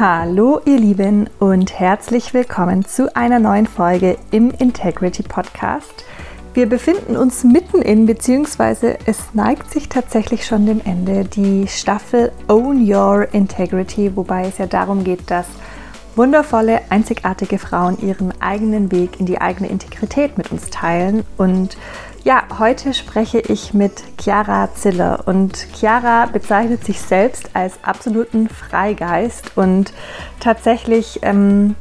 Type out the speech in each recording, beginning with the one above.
Hallo ihr Lieben und herzlich willkommen zu einer neuen Folge im Integrity Podcast. Wir befinden uns mitten in, beziehungsweise es neigt sich tatsächlich schon dem Ende, die Staffel Own Your Integrity, wobei es ja darum geht, dass wundervolle, einzigartige Frauen ihren eigenen Weg in die eigene Integrität mit uns teilen. Und ja, heute spreche ich mit Chiara Ziller und Chiara bezeichnet sich selbst als absoluten Freigeist. Und tatsächlich ähm,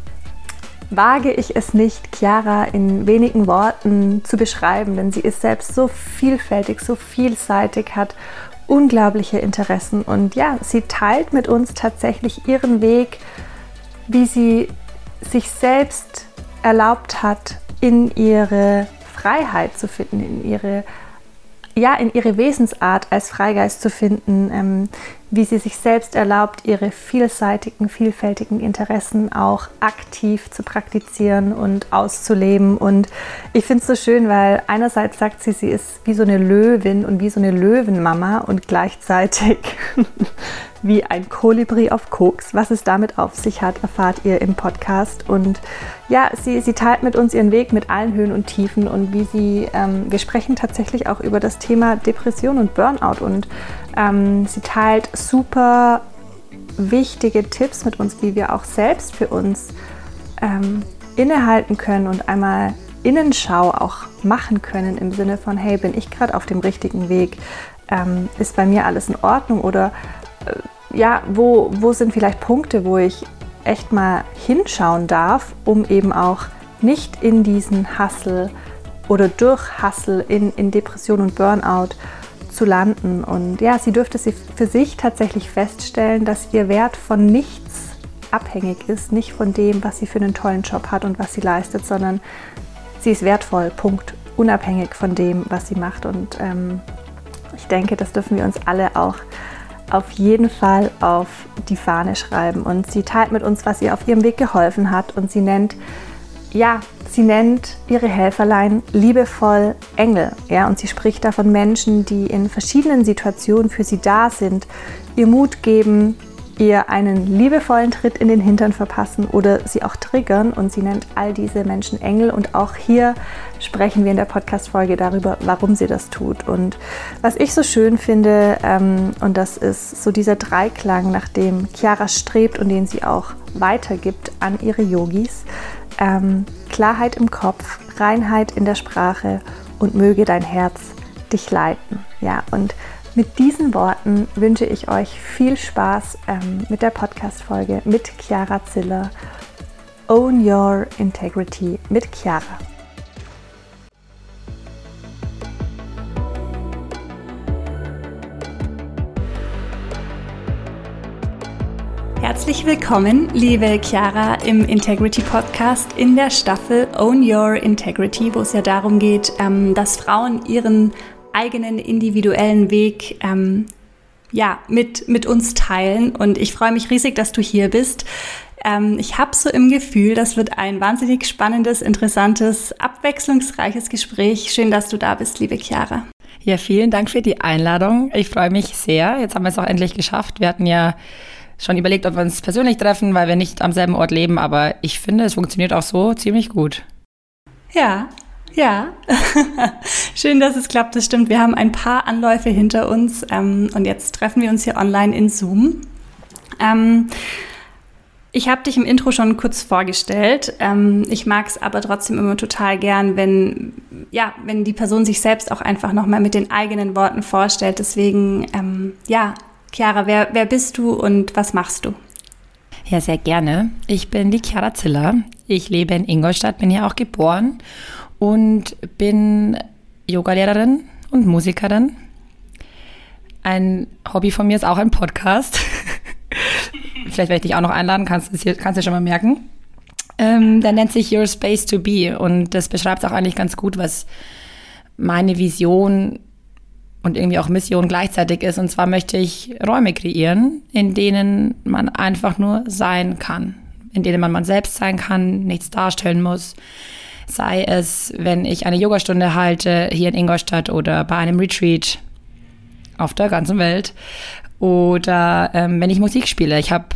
wage ich es nicht, Chiara in wenigen Worten zu beschreiben, denn sie ist selbst so vielfältig, so vielseitig, hat unglaubliche Interessen. Und ja, sie teilt mit uns tatsächlich ihren Weg, wie sie sich selbst erlaubt hat, in ihre Freiheit zu finden, in ihre ja, in ihre Wesensart als Freigeist zu finden, ähm, wie sie sich selbst erlaubt, ihre vielseitigen, vielfältigen Interessen auch aktiv zu praktizieren und auszuleben. Und ich finde es so schön, weil einerseits sagt sie, sie ist wie so eine Löwin und wie so eine Löwenmama und gleichzeitig wie ein Kolibri auf Koks. Was es damit auf sich hat, erfahrt ihr im Podcast. Und ja, sie, sie teilt mit uns ihren Weg mit allen Höhen und Tiefen und wie sie, ähm, wir sprechen tatsächlich auch über das Thema Depression und Burnout und ähm, sie teilt super wichtige Tipps mit uns, wie wir auch selbst für uns ähm, innehalten können und einmal Innenschau auch machen können im Sinne von, hey, bin ich gerade auf dem richtigen Weg? Ähm, ist bei mir alles in Ordnung oder äh, ja, wo, wo sind vielleicht Punkte, wo ich echt mal hinschauen darf, um eben auch nicht in diesen Hustle oder durch Hustle in, in Depression und Burnout zu landen. Und ja, sie dürfte sie für sich tatsächlich feststellen, dass ihr Wert von nichts abhängig ist, nicht von dem, was sie für einen tollen Job hat und was sie leistet, sondern sie ist wertvoll, Punkt, unabhängig von dem, was sie macht. Und ähm, ich denke, das dürfen wir uns alle auch auf jeden Fall auf die Fahne schreiben. Und sie teilt mit uns, was ihr auf ihrem Weg geholfen hat. Und sie nennt, ja, sie nennt ihre Helferlein liebevoll Engel. Ja, und sie spricht da von Menschen, die in verschiedenen Situationen für sie da sind, ihr Mut geben, ihr einen liebevollen Tritt in den Hintern verpassen oder sie auch triggern. Und sie nennt all diese Menschen Engel. Und auch hier sprechen wir in der Podcast-Folge darüber, warum sie das tut. Und was ich so schön finde, ähm, und das ist so dieser Dreiklang, nach dem Chiara strebt und den sie auch weitergibt an ihre Yogis. Ähm, Klarheit im Kopf, Reinheit in der Sprache und möge dein Herz dich leiten. Ja, und mit diesen Worten wünsche ich euch viel Spaß ähm, mit der Podcast-Folge mit Chiara Ziller. Own Your Integrity mit Chiara. Herzlich willkommen, liebe Chiara, im Integrity Podcast in der Staffel Own Your Integrity, wo es ja darum geht, ähm, dass Frauen ihren eigenen individuellen Weg ähm, ja, mit, mit uns teilen. Und ich freue mich riesig, dass du hier bist. Ähm, ich habe so im Gefühl, das wird ein wahnsinnig spannendes, interessantes, abwechslungsreiches Gespräch. Schön, dass du da bist, liebe Chiara. Ja, vielen Dank für die Einladung. Ich freue mich sehr. Jetzt haben wir es auch endlich geschafft. Wir hatten ja schon überlegt, ob wir uns persönlich treffen, weil wir nicht am selben Ort leben, aber ich finde, es funktioniert auch so ziemlich gut. Ja, ja, schön, dass es klappt. Das stimmt. Wir haben ein paar Anläufe hinter uns ähm, und jetzt treffen wir uns hier online in Zoom. Ähm, ich habe dich im Intro schon kurz vorgestellt. Ähm, ich mag es aber trotzdem immer total gern, wenn, ja, wenn die Person sich selbst auch einfach nochmal mit den eigenen Worten vorstellt. Deswegen, ähm, ja, Chiara, wer, wer bist du und was machst du? Ja, sehr gerne. Ich bin die Chiara Ziller. Ich lebe in Ingolstadt, bin hier auch geboren und bin Yogalehrerin und Musikerin. Ein Hobby von mir ist auch ein Podcast. Vielleicht werde ich dich auch noch einladen, kannst du kannst du schon mal merken. Ähm, der nennt sich Your Space to Be und das beschreibt auch eigentlich ganz gut, was meine Vision und irgendwie auch Mission gleichzeitig ist. Und zwar möchte ich Räume kreieren, in denen man einfach nur sein kann, in denen man man selbst sein kann, nichts darstellen muss, sei es, wenn ich eine Yogastunde halte hier in Ingolstadt oder bei einem Retreat auf der ganzen Welt oder ähm, wenn ich Musik spiele. Ich habe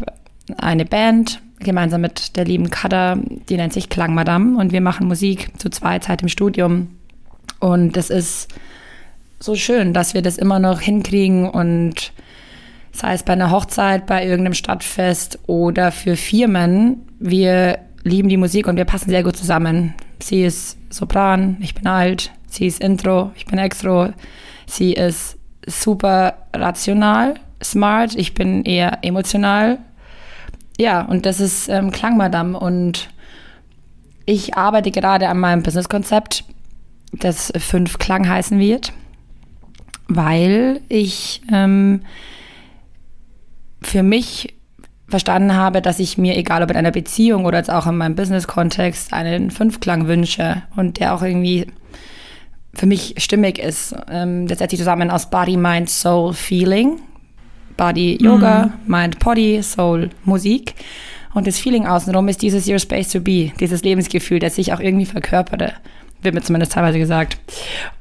eine Band, gemeinsam mit der lieben Kada, die nennt sich Klang Madame und wir machen Musik zu zweit Zeit im Studium. Und es ist so schön, dass wir das immer noch hinkriegen und sei es bei einer Hochzeit, bei irgendeinem Stadtfest oder für Firmen, wir lieben die Musik und wir passen sehr gut zusammen. Sie ist Sopran, ich bin alt, sie ist Intro, ich bin Extro, sie ist super rational, smart, ich bin eher emotional. Ja, und das ist ähm, Klangmadam und ich arbeite gerade an meinem Businesskonzept, das fünf Klang heißen wird, weil ich ähm, für mich verstanden habe, dass ich mir, egal ob in einer Beziehung oder jetzt auch in meinem Business-Kontext, einen Fünfklang wünsche und der auch irgendwie für mich stimmig ist. Ähm, das setzt sich zusammen aus Body, Mind, Soul, Feeling. Body, Yoga, mhm. Mind, Body, Soul, Musik. Und das Feeling außenrum ist dieses Your Space to Be, dieses Lebensgefühl, das ich auch irgendwie verkörpere. Wird mir zumindest teilweise gesagt.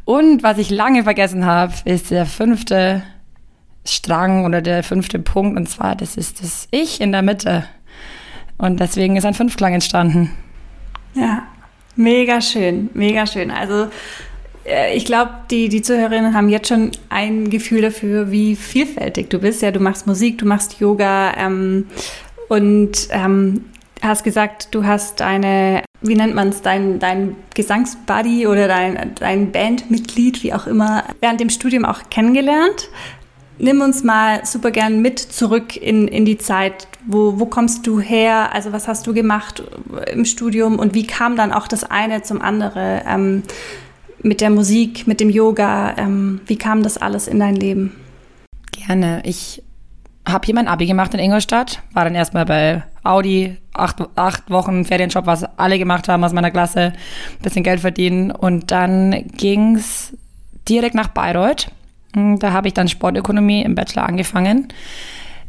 Und was ich lange vergessen habe, ist der fünfte Strang oder der fünfte Punkt. Und zwar, das ist das Ich in der Mitte. Und deswegen ist ein Fünfklang entstanden. Ja, mega schön, mega schön. Also äh, ich glaube, die, die Zuhörerinnen haben jetzt schon ein Gefühl dafür, wie vielfältig du bist. Ja, du machst Musik, du machst Yoga ähm, und ähm, hast gesagt, du hast eine, wie nennt man es, dein, dein Gesangsbuddy oder dein, dein Bandmitglied, wie auch immer, während dem Studium auch kennengelernt. Nimm uns mal super gern mit zurück in, in die Zeit. Wo, wo kommst du her? Also was hast du gemacht im Studium und wie kam dann auch das eine zum anderen ähm, mit der Musik, mit dem Yoga? Ähm, wie kam das alles in dein Leben? Gerne. Ich habe hier mein Abi gemacht in Ingolstadt, war dann erstmal bei Audi, acht, acht Wochen Ferienjob, was alle gemacht haben aus meiner Klasse, bisschen Geld verdienen und dann ging es direkt nach Bayreuth hm, da habe ich dann Sportökonomie im Bachelor angefangen.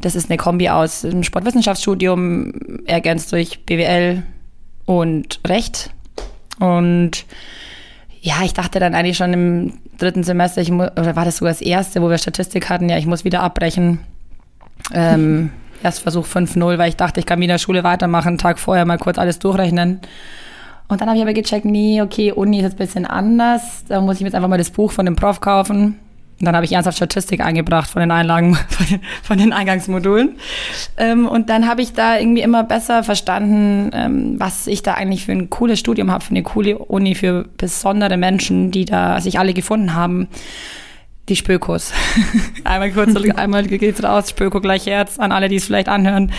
Das ist eine Kombi aus Sportwissenschaftsstudium, ergänzt durch BWL und Recht. Und ja, ich dachte dann eigentlich schon im dritten Semester, ich oder war das sogar das erste, wo wir Statistik hatten, ja, ich muss wieder abbrechen. Ähm, erst Versuch 5-0, weil ich dachte, ich kann wieder Schule weitermachen, Tag vorher mal kurz alles durchrechnen. Und dann habe ich aber gecheckt, nee, okay, Uni ist jetzt ein bisschen anders. Da muss ich mir jetzt einfach mal das Buch von dem Prof kaufen. Und dann habe ich ernsthaft Statistik eingebracht von den Einlagen, von den, von den Eingangsmodulen. Ähm, und dann habe ich da irgendwie immer besser verstanden, ähm, was ich da eigentlich für ein cooles Studium habe, für eine coole Uni, für besondere Menschen, die da sich alle gefunden haben. Die Spökos. einmal kurz, einmal geht's raus, Spöko gleich Herz an alle, die es vielleicht anhören.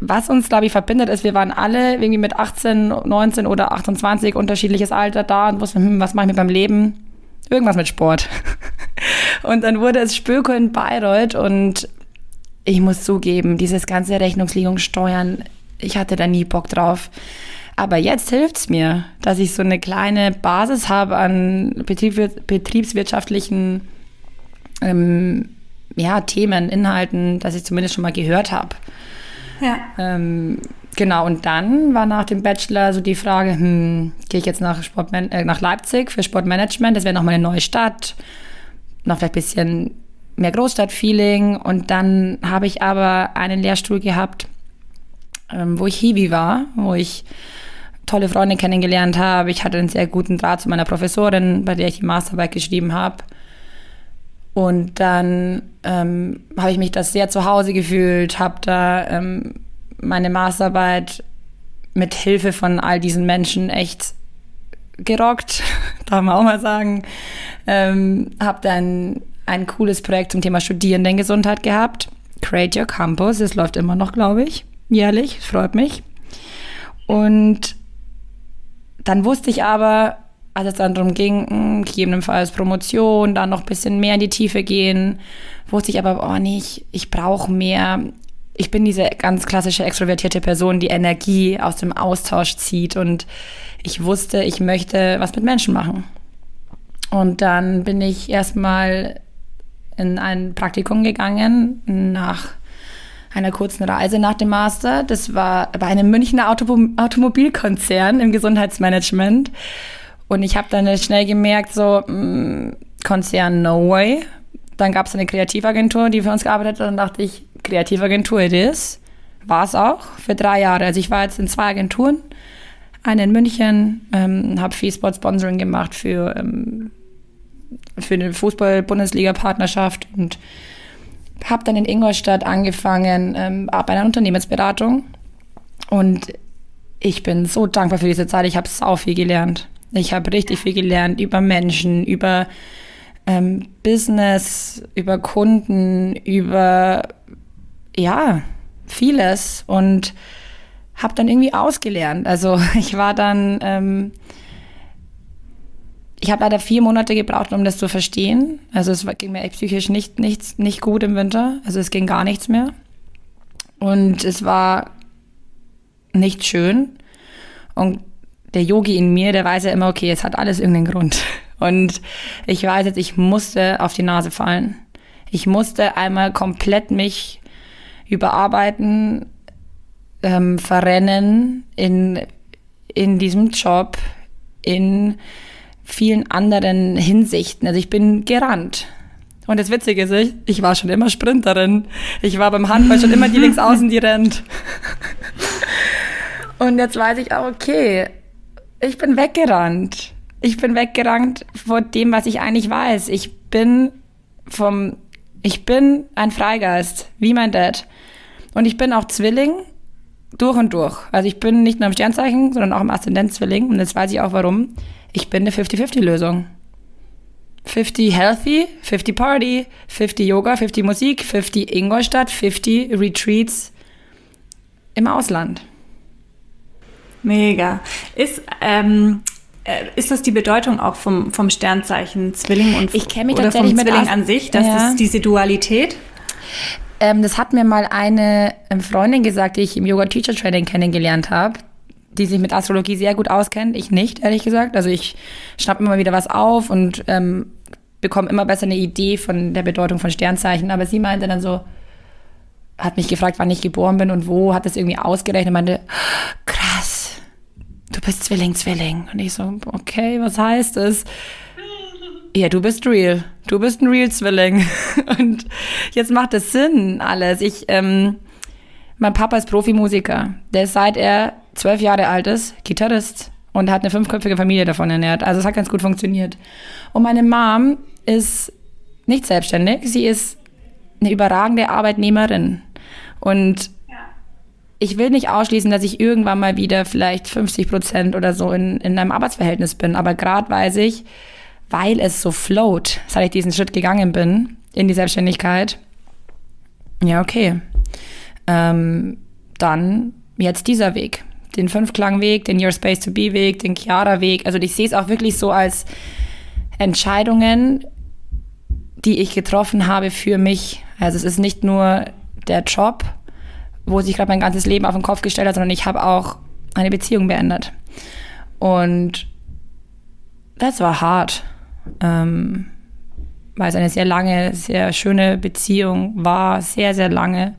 Was uns, glaube ich, verbindet, ist, wir waren alle irgendwie mit 18, 19 oder 28 unterschiedliches Alter da und wussten, hm, was mache ich mit meinem Leben? Irgendwas mit Sport. Und dann wurde es Spöko in Bayreuth und ich muss zugeben, dieses ganze Rechnungslegungssteuern, ich hatte da nie Bock drauf. Aber jetzt hilft es mir, dass ich so eine kleine Basis habe an Betrieb, betriebswirtschaftlichen ähm, ja, Themen, Inhalten, dass ich zumindest schon mal gehört habe. Ja. Ähm, genau, und dann war nach dem Bachelor so die Frage, hm, gehe ich jetzt nach, Sportman äh, nach Leipzig für Sportmanagement, das wäre nochmal eine neue Stadt, noch vielleicht ein bisschen mehr Großstadtfeeling. Und dann habe ich aber einen Lehrstuhl gehabt, ähm, wo ich Hiwi war, wo ich tolle Freunde kennengelernt habe. Ich hatte einen sehr guten Draht zu meiner Professorin, bei der ich die Masterarbeit geschrieben habe. Und dann ähm, habe ich mich das sehr zu Hause gefühlt, habe da ähm, meine Masterarbeit mit Hilfe von all diesen Menschen echt gerockt, darf man auch mal sagen. Ähm, habe dann ein cooles Projekt zum Thema Studierendengesundheit gehabt. Create Your Campus, es läuft immer noch, glaube ich, jährlich, freut mich. Und dann wusste ich aber, als es dann darum ging, hm, gegebenenfalls Promotion, dann noch ein bisschen mehr in die Tiefe gehen, wusste ich aber, oh nee, ich, ich brauche mehr. Ich bin diese ganz klassische extrovertierte Person, die Energie aus dem Austausch zieht und ich wusste, ich möchte was mit Menschen machen. Und dann bin ich erstmal in ein Praktikum gegangen nach einer kurzen Reise nach dem Master. Das war bei einem Münchner Auto Automobilkonzern im Gesundheitsmanagement. Und ich habe dann schnell gemerkt, so, mh, mm, Konzern, no way. Dann gab es eine Kreativagentur, die für uns gearbeitet hat. Und dann dachte ich, Kreativagentur it is. war es auch für drei Jahre. Also ich war jetzt in zwei Agenturen, eine in München, ähm, habe viel Sport-Sponsoring gemacht für, ähm, für eine Fußball-Bundesliga-Partnerschaft und habe dann in Ingolstadt angefangen ähm, bei einer Unternehmensberatung und ich bin so dankbar für diese Zeit. Ich habe sau viel gelernt. Ich habe richtig viel gelernt über Menschen, über ähm, Business, über Kunden, über ja vieles und habe dann irgendwie ausgelernt. Also ich war dann, ähm, ich habe leider vier Monate gebraucht, um das zu verstehen. Also es ging mir echt psychisch nicht, nicht, nicht gut im Winter. Also es ging gar nichts mehr. Und es war nicht schön. Und der Yogi in mir, der weiß ja immer, okay, es hat alles irgendeinen Grund. Und ich weiß jetzt, ich musste auf die Nase fallen. Ich musste einmal komplett mich überarbeiten, ähm, verrennen in, in diesem Job, in vielen anderen Hinsichten. Also ich bin gerannt. Und das Witzige ist, ich, war schon immer Sprinterin. Ich war beim Handball schon immer die Linksaußen, die rennt. Und jetzt weiß ich auch, okay, ich bin weggerannt. Ich bin weggerannt vor dem, was ich eigentlich weiß. Ich bin vom, ich bin ein Freigeist, wie mein Dad. Und ich bin auch Zwilling durch und durch. Also ich bin nicht nur im Sternzeichen, sondern auch im Aszendent-Zwilling. Und jetzt weiß ich auch warum. Ich bin eine 50-50-Lösung. 50 Healthy, 50 Party, 50 Yoga, 50 Musik, 50 Ingolstadt, 50 Retreats im Ausland. Mega. Ist, ähm, äh, ist das die Bedeutung auch vom, vom Sternzeichen Zwilling und ich kenne mich oder tatsächlich vom Zwilling an sich, dass Ja. es diese Dualität? Ähm, das hat mir mal eine ähm, Freundin gesagt, die ich im Yoga Teacher Training kennengelernt habe, die sich mit Astrologie sehr gut auskennt. Ich nicht, ehrlich gesagt. Also ich schnapp immer wieder was auf und ähm, bekomme immer besser eine Idee von der Bedeutung von Sternzeichen. Aber sie meinte dann so, hat mich gefragt, wann ich geboren bin und wo, hat das irgendwie ausgerechnet und meinte, krass, du bist Zwilling, Zwilling. Und ich so, okay, was heißt das? Ja, du bist real. Du bist ein real Zwilling. Und jetzt macht es Sinn, alles. Ich, ähm, mein Papa ist Profimusiker. Der ist seit er zwölf Jahre alt ist, Gitarrist. Und hat eine fünfköpfige Familie davon ernährt. Also es hat ganz gut funktioniert. Und meine Mom ist nicht selbstständig. Sie ist eine überragende Arbeitnehmerin. Und ich will nicht ausschließen, dass ich irgendwann mal wieder vielleicht 50 Prozent oder so in, in einem Arbeitsverhältnis bin. Aber gerade weiß ich, weil es so float, seit ich diesen Schritt gegangen bin in die Selbstständigkeit, ja, okay. Ähm, dann jetzt dieser Weg. Den Fünfklangweg, den Your Space to Be Weg, den Chiara-Weg. Also ich sehe es auch wirklich so als Entscheidungen, die ich getroffen habe für mich. Also es ist nicht nur der Job, wo sich gerade mein ganzes Leben auf den Kopf gestellt hat, sondern ich habe auch eine Beziehung beendet. Und das war hart, ähm, weil es eine sehr lange, sehr schöne Beziehung war, sehr, sehr lange.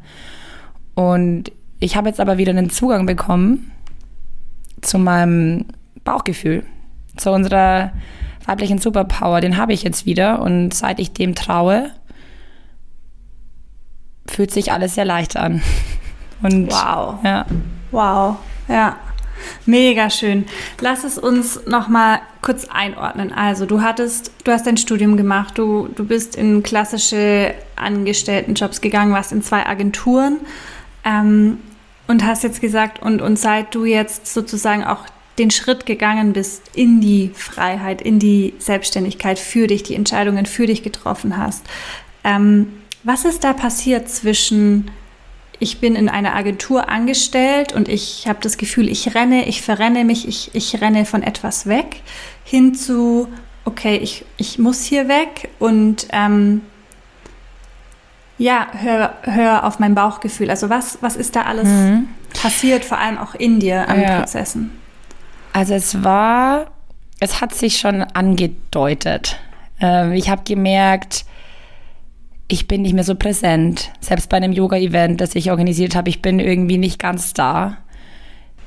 Und ich habe jetzt aber wieder einen Zugang bekommen zu meinem Bauchgefühl, zu unserer weiblichen Superpower. Den habe ich jetzt wieder und seit ich dem traue, fühlt sich alles sehr leicht an. Und Wow. ja. Wow, ja. Mega schön. Lass es uns noch mal kurz einordnen. Also, du hattest, du hast dein Studium gemacht, du, du bist in klassische Angestelltenjobs gegangen, warst in zwei Agenturen ähm, und hast jetzt gesagt, und, und seit du jetzt sozusagen auch den Schritt gegangen bist in die Freiheit, in die Selbstständigkeit für dich, die Entscheidungen für dich getroffen hast, ähm, was ist da passiert zwischen ich bin in einer Agentur angestellt und ich habe das Gefühl, ich renne, ich verrenne mich, ich, ich renne von etwas weg, hin zu, okay, ich, ich muss hier weg und ähm, ja, hör, hör auf mein Bauchgefühl. Also was, was ist da alles passiert, vor allem auch in dir an Ja. Prozessen? Also es war, es hat sich schon angedeutet. Ähm, ich habe gemerkt, ich bin nicht mehr so präsent. Selbst bei einem Yoga-Event, das ich organisiert habe, ich bin irgendwie nicht ganz da.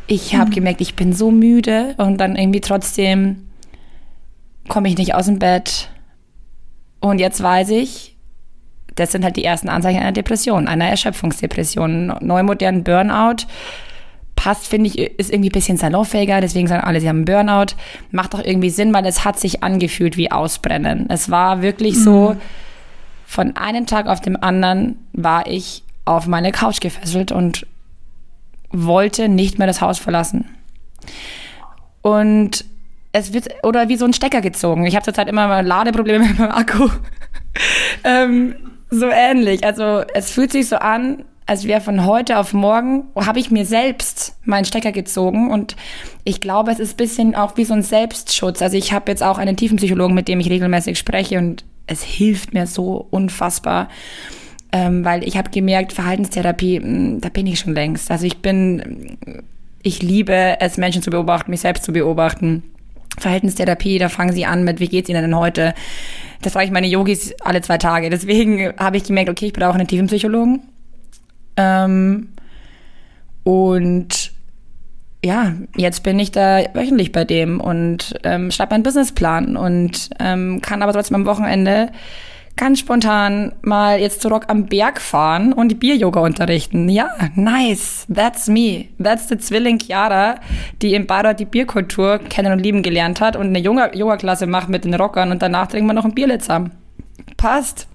Ich habe gemerkt, ich bin so müde und dann irgendwie trotzdem komme ich nicht aus dem Bett. Und jetzt weiß ich, das sind halt die ersten Anzeichen einer Depression, einer Erschöpfungsdepression. Neumodernen Burnout passt, finde ich, ist irgendwie ein bisschen salonfähiger, deswegen sagen alle, sie haben Burnout. Macht auch irgendwie Sinn, weil es hat sich angefühlt wie Ausbrennen. Es war wirklich mhm. so, von einem Tag auf dem anderen war ich auf meine Couch gefesselt und wollte nicht mehr das Haus verlassen. Und es wird, oder wie so ein Stecker gezogen. Ich habe zurzeit immer Ladeprobleme mit meinem Akku. ähm, so ähnlich. Also es fühlt sich so an, als wäre von heute auf morgen, habe ich mir selbst meinen Stecker gezogen. Und ich glaube, es ist bisschen auch wie so ein Selbstschutz. Also ich habe jetzt auch einen Tiefenpsychologen, mit dem ich regelmäßig spreche und es hilft mir so unfassbar. Ähm, weil ich habe gemerkt, Verhaltenstherapie, hm, da bin ich schon längst. Also ich bin, ich liebe es, Menschen zu beobachten, mich selbst zu beobachten. Verhaltenstherapie, da fangen sie an mit, wie geht's ihnen denn heute? Das frage ich meine Yogis alle zwei Tage. Deswegen habe ich gemerkt, okay, ich brauche einen tiefen Psychologen. Ähm, und ja, jetzt bin ich da wöchentlich bei dem und ähm, schreibe meinen Businessplan und ähm, kann aber trotzdem am Wochenende ganz spontan mal jetzt zu Rock am Berg fahren und Bier-Yoga unterrichten. Ja, nice. That's me. That's the Zwilling Chiara, die in Bayreuth die Bierkultur kennen und lieben gelernt hat und eine Yoga-Klasse macht mit den Rockern und danach trinken wir noch ein Bierle zusammen. Passt.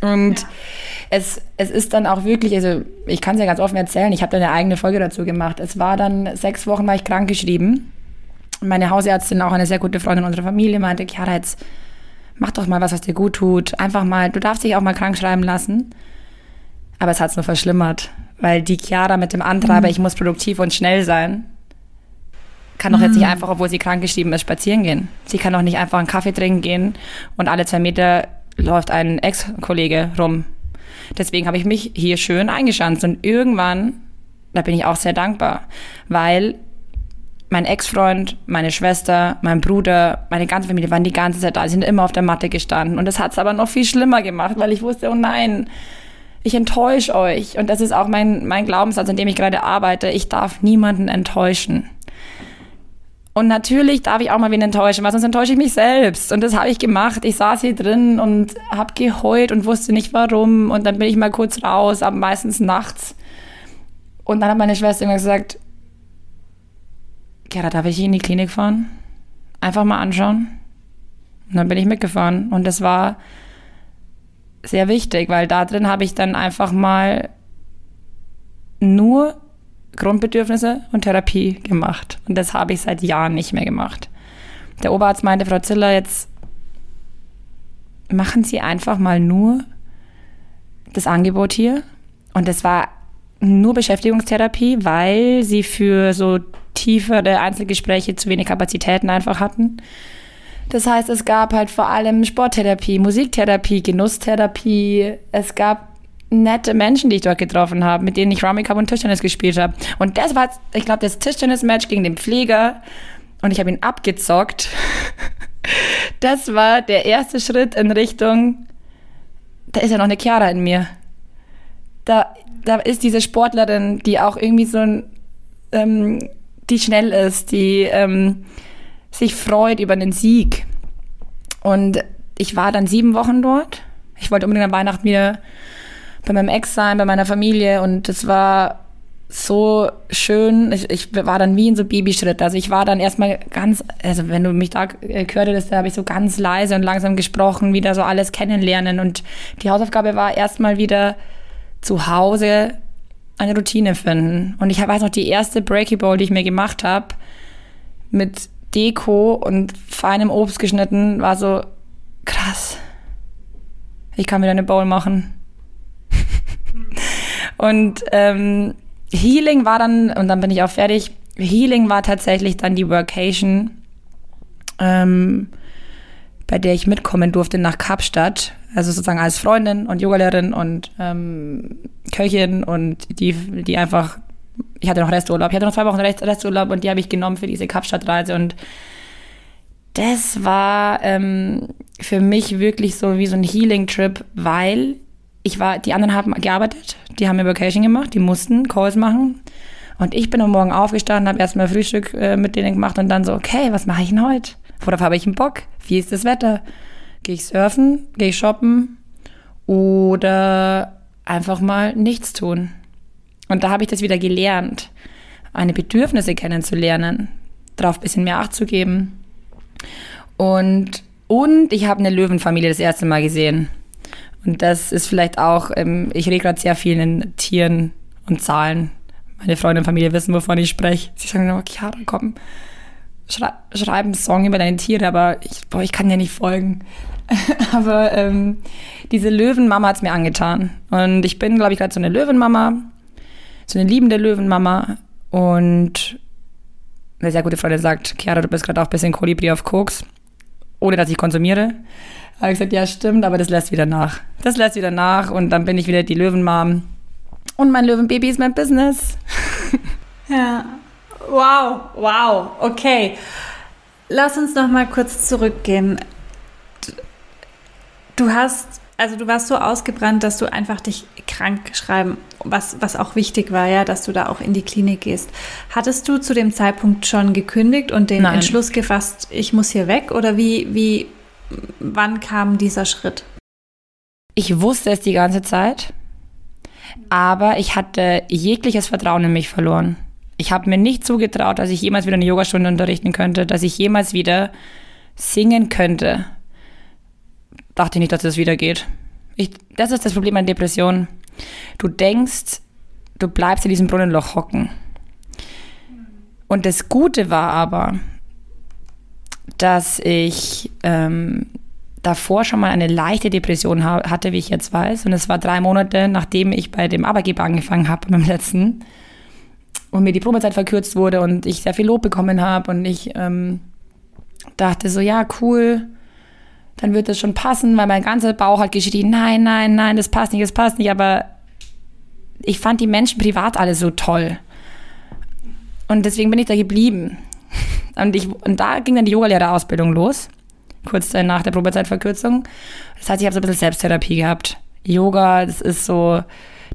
Und ja. es, es ist dann auch wirklich, also ich kann es ja ganz offen erzählen, ich habe da eine eigene Folge dazu gemacht. Es war dann, sechs Wochen war ich krankgeschrieben. Meine Hausärztin, auch eine sehr gute Freundin unserer Familie, meinte, Chiara, jetzt mach doch mal was, was dir gut tut. Einfach mal, du darfst dich auch mal krank schreiben lassen. Aber es hat es nur verschlimmert, weil die Chiara mit dem Antreiber, mhm. ich muss produktiv und schnell sein, kann doch mhm. jetzt nicht mhm. einfach, obwohl sie krank geschrieben ist, spazieren gehen. Sie kann doch nicht einfach einen Kaffee trinken gehen und alle zwei Meter läuft ein Ex-Kollege rum. Deswegen habe ich mich hier schön eingeschanzt und irgendwann, da bin ich auch sehr dankbar, weil mein Ex-Freund, meine Schwester, mein Bruder, meine ganze Familie waren die ganze Zeit da, sie sind immer auf der Matte gestanden. Und das hat es aber noch viel schlimmer gemacht, weil ich wusste, oh nein, ich enttäusche euch. Und das ist auch mein, mein Glaubenssatz, an dem ich gerade arbeite. Ich darf niemanden enttäuschen. Und natürlich darf ich auch mal wen enttäuschen, weil sonst enttäusche ich mich selbst. Und das habe ich gemacht. Ich saß hier drin und habe geheult und wusste nicht warum. Und dann bin ich mal kurz raus, aber meistens nachts. Und dann hat meine Schwester immer gesagt, Gerda, darf ich in die Klinik fahren? Einfach mal anschauen. Und dann bin ich mitgefahren. Und das war sehr wichtig, weil da drin habe ich dann einfach mal nur Grundbedürfnisse und Therapie gemacht. Und das habe ich seit Jahren nicht mehr gemacht. Der Oberarzt meinte, Frau Ziller, jetzt machen Sie einfach mal nur das Angebot hier. Und das war nur Beschäftigungstherapie, weil sie für so tiefere Einzelgespräche zu wenig Kapazitäten einfach hatten. Das heißt, es gab halt vor allem Sporttherapie, Musiktherapie, Genusstherapie. Es gab nette Menschen, die ich dort getroffen habe, mit denen ich Rummy Cup und Tischtennis gespielt habe. Und das war, ich glaube, das Tischtennis-Match gegen den Pfleger. Und ich habe ihn abgezockt. Das war der erste Schritt in Richtung, da ist ja noch eine Chiara in mir. Da, da ist diese Sportlerin, die auch irgendwie so ein ähm, die schnell ist, die ähm, sich freut über einen Sieg. Und ich war dann sieben Wochen dort. Ich wollte unbedingt an Weihnachten wieder bei meinem Ex sein, bei meiner Familie und es war so schön. Ich, ich war dann wie in so Babyschritt. Also ich war dann erstmal ganz, also wenn du mich da äh, gehört hättest, da habe ich so ganz leise und langsam gesprochen, wieder so alles kennenlernen. Und die Hausaufgabe war erstmal wieder zu Hause eine Routine finden. Und ich weiß noch, die erste Breaky Bowl, die ich mir gemacht habe, mit Deko und feinem Obst geschnitten, war so krass. Ich kann wieder eine Bowl machen. Und ähm, Healing war dann, und dann bin ich auch fertig, Healing war tatsächlich dann die Workation, ähm, bei der ich mitkommen durfte nach Kapstadt. Also sozusagen als Freundin und Yogalehrerin und ähm, Köchin und die, die einfach, ich hatte noch Resturlaub, ich hatte noch zwei Wochen Resturlaub und die habe ich genommen für diese Kapstadtreise. Und das war ähm, für mich wirklich so wie so ein Healing-Trip, weil ich war, die anderen haben gearbeitet, die haben Vacation gemacht, die mussten Calls machen. Und ich bin am Morgen aufgestanden, habe erstmal Frühstück äh, mit denen gemacht und dann so, okay, was mache ich denn heute? Worauf habe ich einen Bock? Wie ist das Wetter? gehe ich surfen, gehe ich shoppen oder einfach mal nichts tun. Und da habe ich das wieder gelernt, meine Bedürfnisse kennenzulernen, darauf ein bisschen mehr Acht zu geben. Und, und ich habe eine Löwenfamilie das erste Mal gesehen. Und das ist vielleicht auch, ähm, ich rede gerade sehr viel in Tieren und Zahlen. Meine Freunde und Familie wissen, wovon ich spreche. Sie sagen immer, Chiara, komm, schrei schreib einen Song über deine Tiere, aber ich, boah, ich kann ja nicht folgen. aber ähm, diese Löwenmama hat's mir angetan. Und ich bin, glaube ich, gerade so eine Löwenmama, so eine liebende Löwenmama. Und eine sehr gute Freundin sagt, Chiara, du bist gerade auch ein bisschen Kolibri auf Koks, ohne dass ich konsumiere. Habe ich gesagt, ja, stimmt, aber das lässt wieder nach. Das lässt wieder nach und dann bin ich wieder die Löwenmom. Und mein Löwenbaby ist mein Business. Ja. Wow, wow, okay. Lass uns noch mal kurz zurückgehen. Du hast, also du warst so ausgebrannt, dass du einfach dich krank schreiben, was, was auch wichtig war, ja, dass du da auch in die Klinik gehst. Hattest du zu dem Zeitpunkt schon gekündigt und den Nein. Entschluss gefasst, ich muss hier weg? Oder wie, wie, wann kam dieser Schritt? Ich wusste es die ganze Zeit, aber ich hatte jegliches Vertrauen in mich verloren. Ich habe mir nicht zugetraut, dass ich jemals wieder eine Yogastunde unterrichten könnte, dass ich jemals wieder singen könnte. Dachte nicht, dass das wieder geht. Ich, das ist das Problem an Depressionen. Du denkst, du bleibst in diesem Brunnenloch hocken. Und das Gute war aber, dass ich ähm, davor schon mal eine leichte Depression hatte, wie ich jetzt weiß. Und es war drei Monate, nachdem ich bei dem Arbeitgeber angefangen habe, beim letzten und mir die Probezeit verkürzt wurde und ich sehr viel Lob bekommen habe und ich ähm, dachte so, ja, cool, dann wird das schon passen, weil mein ganzer Bauch hat geschrien, nein, nein, nein, das passt nicht, das passt nicht, aber ich fand die Menschen privat alle so toll. Und deswegen bin ich da geblieben. Und, ich, und da ging dann die Yogalehrerausbildung los, kurz nach der Probezeitverkürzung. Das heißt, ich habe so ein bisschen Selbsttherapie gehabt. Yoga, das ist so,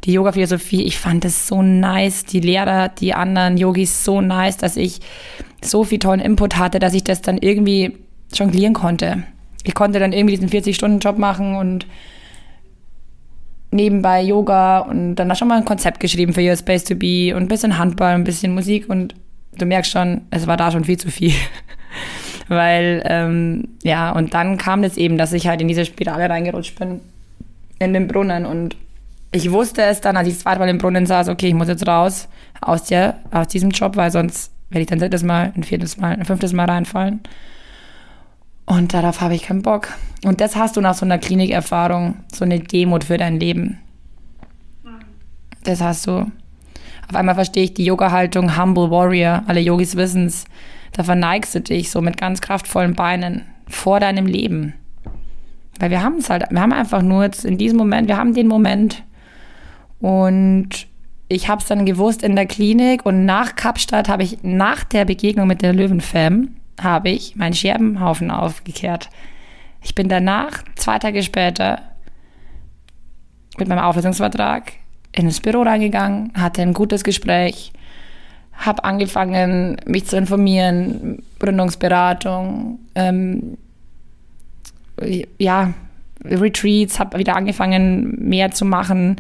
die Yoga-Philosophie, ich fand es so nice, die Lehrer, die anderen Yogis so nice, dass ich so viel tollen Input hatte, dass ich das dann irgendwie jonglieren konnte. Ich konnte dann irgendwie diesen 40-Stunden-Job machen und nebenbei Yoga und dann schon mal ein Konzept geschrieben für Your Space to Be und ein bisschen Handball, ein bisschen Musik und du merkst schon, es war da schon viel zu viel. Weil, ähm, ja, und dann kam das eben, dass ich halt in diese Spirale reingerutscht bin, in den Brunnen und ich wusste es dann, als ich zweimal im Brunnen saß, okay, ich muss jetzt raus aus, der, aus diesem Job, weil sonst werde ich dann drittes Mal, ein viertes Mal, ein fünftes Mal reinfallen. Und darauf habe ich keinen Bock. Und das hast du nach so einer Klinikerfahrung, so eine Demut für dein Leben. Das hast du. Auf einmal verstehe ich die Yoga-Haltung Humble Warrior. Alle Yogis wissen es. Da verneigst du dich so mit ganz kraftvollen Beinen vor deinem Leben. Weil wir haben es halt, wir haben einfach nur jetzt in diesem Moment, wir haben den Moment, und ich habe es dann gewusst in der Klinik und nach Kapstadt habe ich nach der Begegnung mit der Löwenfam habe ich meinen Scherbenhaufen aufgekehrt. Ich bin danach, zwei Tage später, mit meinem Auflösungsvertrag in das Büro reingegangen, hatte ein gutes Gespräch, habe angefangen, mich zu informieren, Gründungsberatung, ähm, ja, Retreats, habe wieder angefangen, mehr zu machen,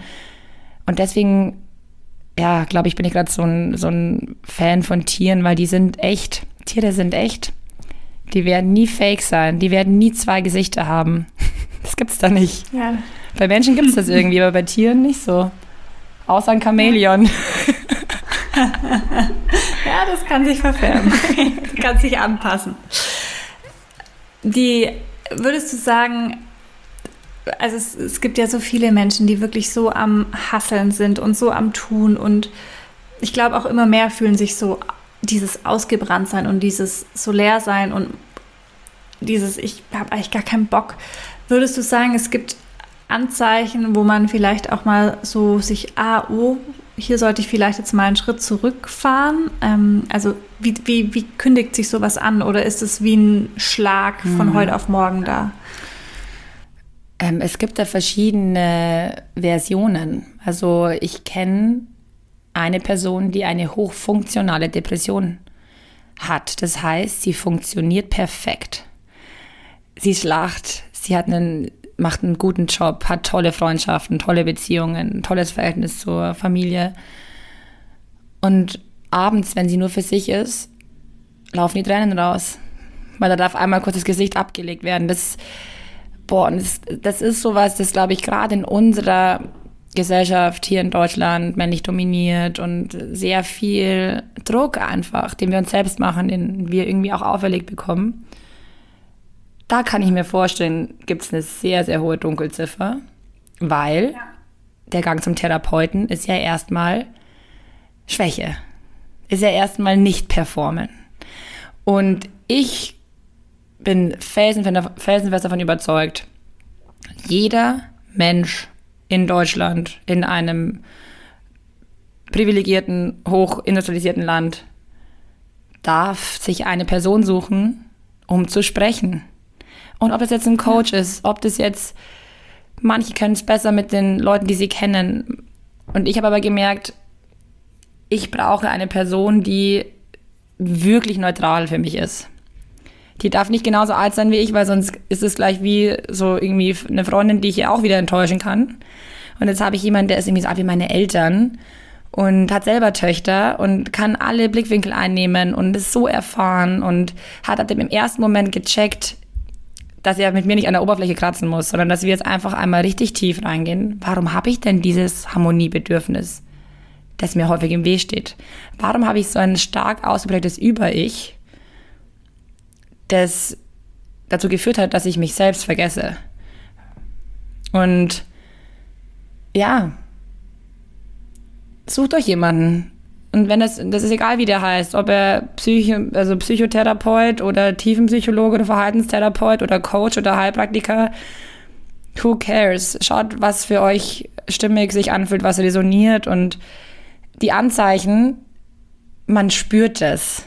und deswegen, ja, glaube ich, bin ich gerade so ein, so ein Fan von Tieren, weil die sind echt. Tiere sind echt. Die werden nie fake sein. Die werden nie zwei Gesichter haben. Das gibt's da nicht. Ja. Bei Menschen gibt es das irgendwie, aber bei Tieren nicht so. Außer ein Chamäleon. ja, das kann sich verfärben. kann sich anpassen. Die, würdest du sagen, also es, es, gibt ja so viele Menschen, die wirklich so am Hasseln sind und so am Tun und ich glaube auch immer mehr fühlen sich so dieses Ausgebranntsein und dieses so leer sein und dieses ich habe eigentlich gar keinen Bock. Würdest du sagen, es gibt Anzeichen, wo man vielleicht auch mal so sich, ah, oh, hier sollte ich vielleicht jetzt mal einen Schritt zurückfahren? Ähm, also wie, wie, wie kündigt sich sowas an oder ist es wie ein Schlag von hm. heute auf morgen da? Ähm, es gibt da verschiedene Versionen. Also ich kenne eine Person, die eine hochfunktionale Depression hat. Das heißt, sie funktioniert perfekt. Sie schlacht, sie hat einen macht einen guten Job, hat tolle Freundschaften, tolle Beziehungen, ein tolles Verhältnis zur Familie. Und abends, wenn sie nur für sich ist, laufen die Tränen raus. Weil da darf einmal kurz das Gesicht abgelegt werden. Das, boah, das, das ist sowas, das glaube ich gerade in unserer Gesellschaft hier in Deutschland männlich dominiert und sehr viel Druck einfach, den wir uns selbst machen, den wir irgendwie auch auferlegt bekommen. Da kann ich mir vorstellen, gibt es eine sehr, sehr hohe Dunkelziffer, weil ja. der Gang zum Therapeuten ist ja erstmal Schwäche. Ist ja erstmal nicht performen. Und ich bin felsenfest davon überzeugt, jeder Mensch in Deutschland, in einem privilegierten, hochindustrialisierten Land, darf sich eine Person suchen, um zu sprechen. Und ob das jetzt ein Coach ist, ob das jetzt, manche können es besser mit den Leuten, die sie kennen. Und ich habe aber gemerkt, ich brauche eine Person, die wirklich neutral für mich ist. Die darf nicht genauso alt sein wie ich, weil sonst ist es gleich wie so irgendwie eine Freundin, die ich ja auch wieder enttäuschen kann. Und jetzt habe ich jemanden, der ist irgendwie so alt wie meine Eltern und hat selber Töchter und kann alle Blickwinkel einnehmen und ist so erfahren und hat ab dem im ersten Moment gecheckt, dass er mit mir nicht an der Oberfläche kratzen muss, sondern dass wir jetzt einfach einmal richtig tief reingehen. Warum habe ich denn dieses Harmoniebedürfnis, das mir häufig im Weh steht? Warum habe ich so ein stark ausgeprägtes Über-Ich, das dazu geführt hat, dass ich mich selbst vergesse? Und ja, sucht euch jemanden. Und wenn das, das ist egal, wie der heißt, ob er Psycho, also Psychotherapeut oder Tiefenpsychologe oder Verhaltenstherapeut oder Coach oder Heilpraktiker, who cares? Schaut, was für euch stimmig sich anfühlt, was resoniert und die Anzeichen, man spürt es.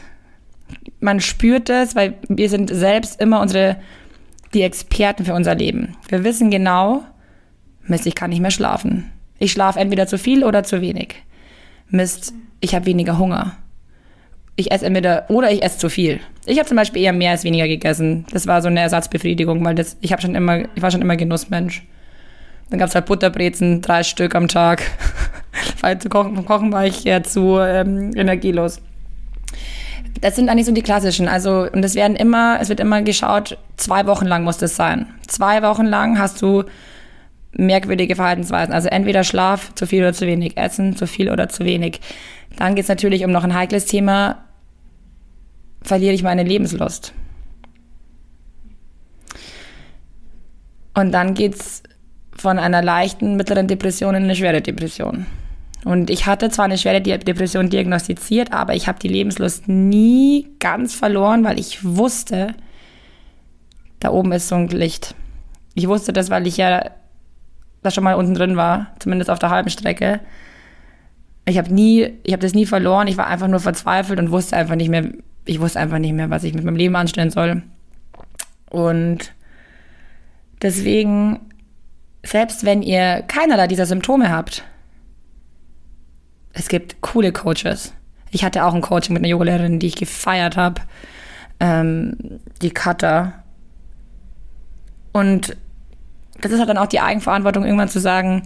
Man spürt es, weil wir sind selbst immer unsere, die Experten für unser Leben. Wir wissen genau, Mist, ich kann nicht mehr schlafen. Ich schlafe entweder zu viel oder zu wenig. Mist, ich habe weniger Hunger. Ich esse entweder oder ich esse zu viel. Ich habe zum Beispiel eher mehr als weniger gegessen. Das war so eine Ersatzbefriedigung, weil das, ich habe schon immer, ich war schon immer Genussmensch. Dann gab es halt Butterbrezen, drei Stück am Tag. weil zu kochen, kochen war ich eher zu ähm, energielos. Das sind eigentlich so die klassischen. Also, und es werden immer, es wird immer geschaut, zwei Wochen lang muss das sein. Zwei Wochen lang hast du merkwürdige Verhaltensweisen. Also entweder Schlaf, zu viel oder zu wenig, Essen, zu viel oder zu wenig. Dann geht es natürlich um noch ein heikles Thema, verliere ich meine Lebenslust. Und dann geht es von einer leichten, mittleren Depression in eine schwere Depression. Und ich hatte zwar eine schwere Depression diagnostiziert, aber ich habe die Lebenslust nie ganz verloren, weil ich wusste, da oben ist so ein Licht. Ich wusste das, weil ich ja da schon mal unten drin war, zumindest auf der halben Strecke. Ich habe nie, ich habe das nie verloren. Ich war einfach nur verzweifelt und wusste einfach nicht mehr, ich wusste einfach nicht mehr, was ich mit meinem Leben anstellen soll. Und deswegen, selbst wenn ihr keinerlei dieser Symptome habt, es gibt coole Coaches. Ich hatte auch ein Coaching mit einer Yogalehrerin, die ich gefeiert habe, ähm, die Cutter. Und das ist halt dann auch die Eigenverantwortung, irgendwann zu sagen,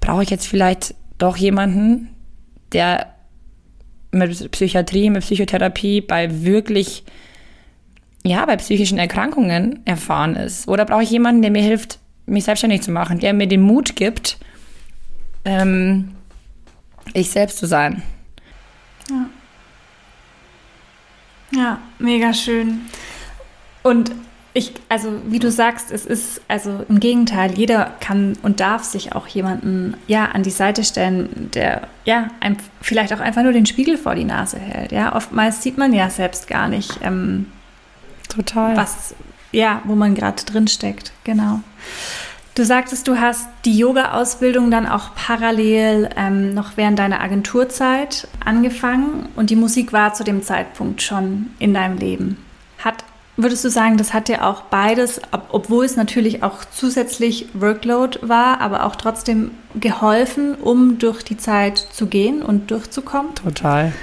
brauche ich jetzt vielleicht doch jemanden, der mit Psychiatrie, mit Psychotherapie bei wirklich, ja, bei psychischen Erkrankungen erfahren ist? Oder brauche ich jemanden, der mir hilft, mich selbstständig zu machen, der mir den Mut gibt, ähm, ich selbst zu sein? Ja. Ja, mega schön. Und ich, also wie du sagst, es ist also im Gegenteil, jeder kann und darf sich auch jemanden ja an die Seite stellen, der ja einem vielleicht auch einfach nur den Spiegel vor die Nase hält. Ja, oftmals sieht man ja selbst gar nicht, ähm, total, was ja, wo man gerade drin steckt. Genau. Du sagtest, du hast die Yoga-Ausbildung dann auch parallel ähm, noch während deiner Agenturzeit angefangen und die Musik war zu dem Zeitpunkt schon in deinem Leben. Hat Würdest du sagen, das hat dir auch beides, obwohl es natürlich auch zusätzlich Workload war, aber auch trotzdem geholfen, um durch die Zeit zu gehen und durchzukommen? Total.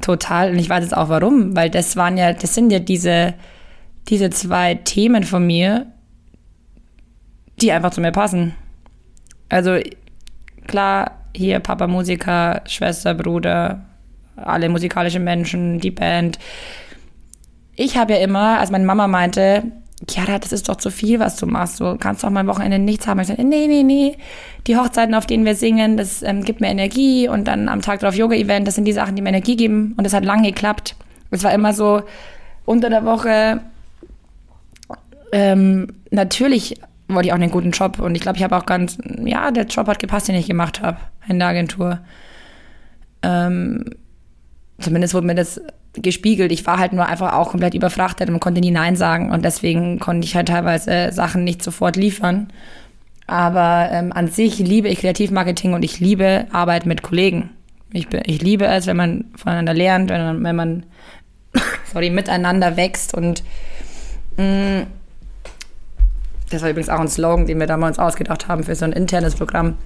Total. Und ich weiß jetzt auch warum, weil das waren ja, das sind ja diese, diese zwei Themen von mir, die einfach zu mir passen. Also klar, hier Papa Musiker, Schwester, Bruder, alle musikalischen Menschen, die Band. Ich habe ja immer, als meine Mama meinte, Chiara, das ist doch zu viel, was du machst. Du kannst doch mal am Wochenende nichts haben. Ich sage, nee, nee, nee. Die Hochzeiten, auf denen wir singen, das ähm, gibt mir Energie. Und dann am Tag darauf Yoga-Event, das sind die Sachen, die mir Energie geben. Und das hat lange geklappt. Es war immer so, unter der Woche, ähm, natürlich wollte ich auch einen guten Job. Und ich glaube, ich habe auch ganz, ja, der Job hat gepasst, den ich gemacht habe in der Agentur. Ähm, zumindest wurde mir das gespiegelt. Ich war halt nur einfach auch komplett überfrachtet und konnte nie Nein sagen. Und deswegen konnte ich halt teilweise Sachen nicht sofort liefern. Aber ähm, an sich liebe ich Kreativmarketing und ich liebe Arbeit mit Kollegen. Ich, ich liebe es, wenn man voneinander lernt, wenn man, wenn man sorry, miteinander wächst. Und mh, mm, das war übrigens auch ein Slogan, den wir damals ausgedacht haben für so ein internes Programm.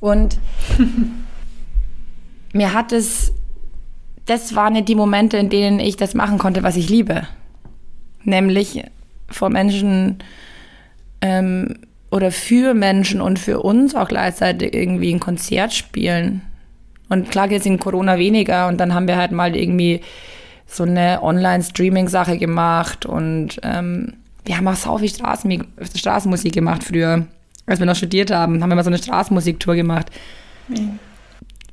Und mir hat es das waren nicht die Momente, in denen ich das machen konnte, was ich liebe. Nämlich vor Menschen ähm, oder für Menschen und für uns auch gleichzeitig irgendwie ein Konzert spielen. Und klar es in Corona weniger und dann haben wir halt mal irgendwie so eine Online-Streaming-Sache gemacht und ähm, wir haben auch sau viel Straßenmusik gemacht früher. Als wir noch studiert haben, haben wir mal so eine Straßenmusiktour gemacht. Mhm.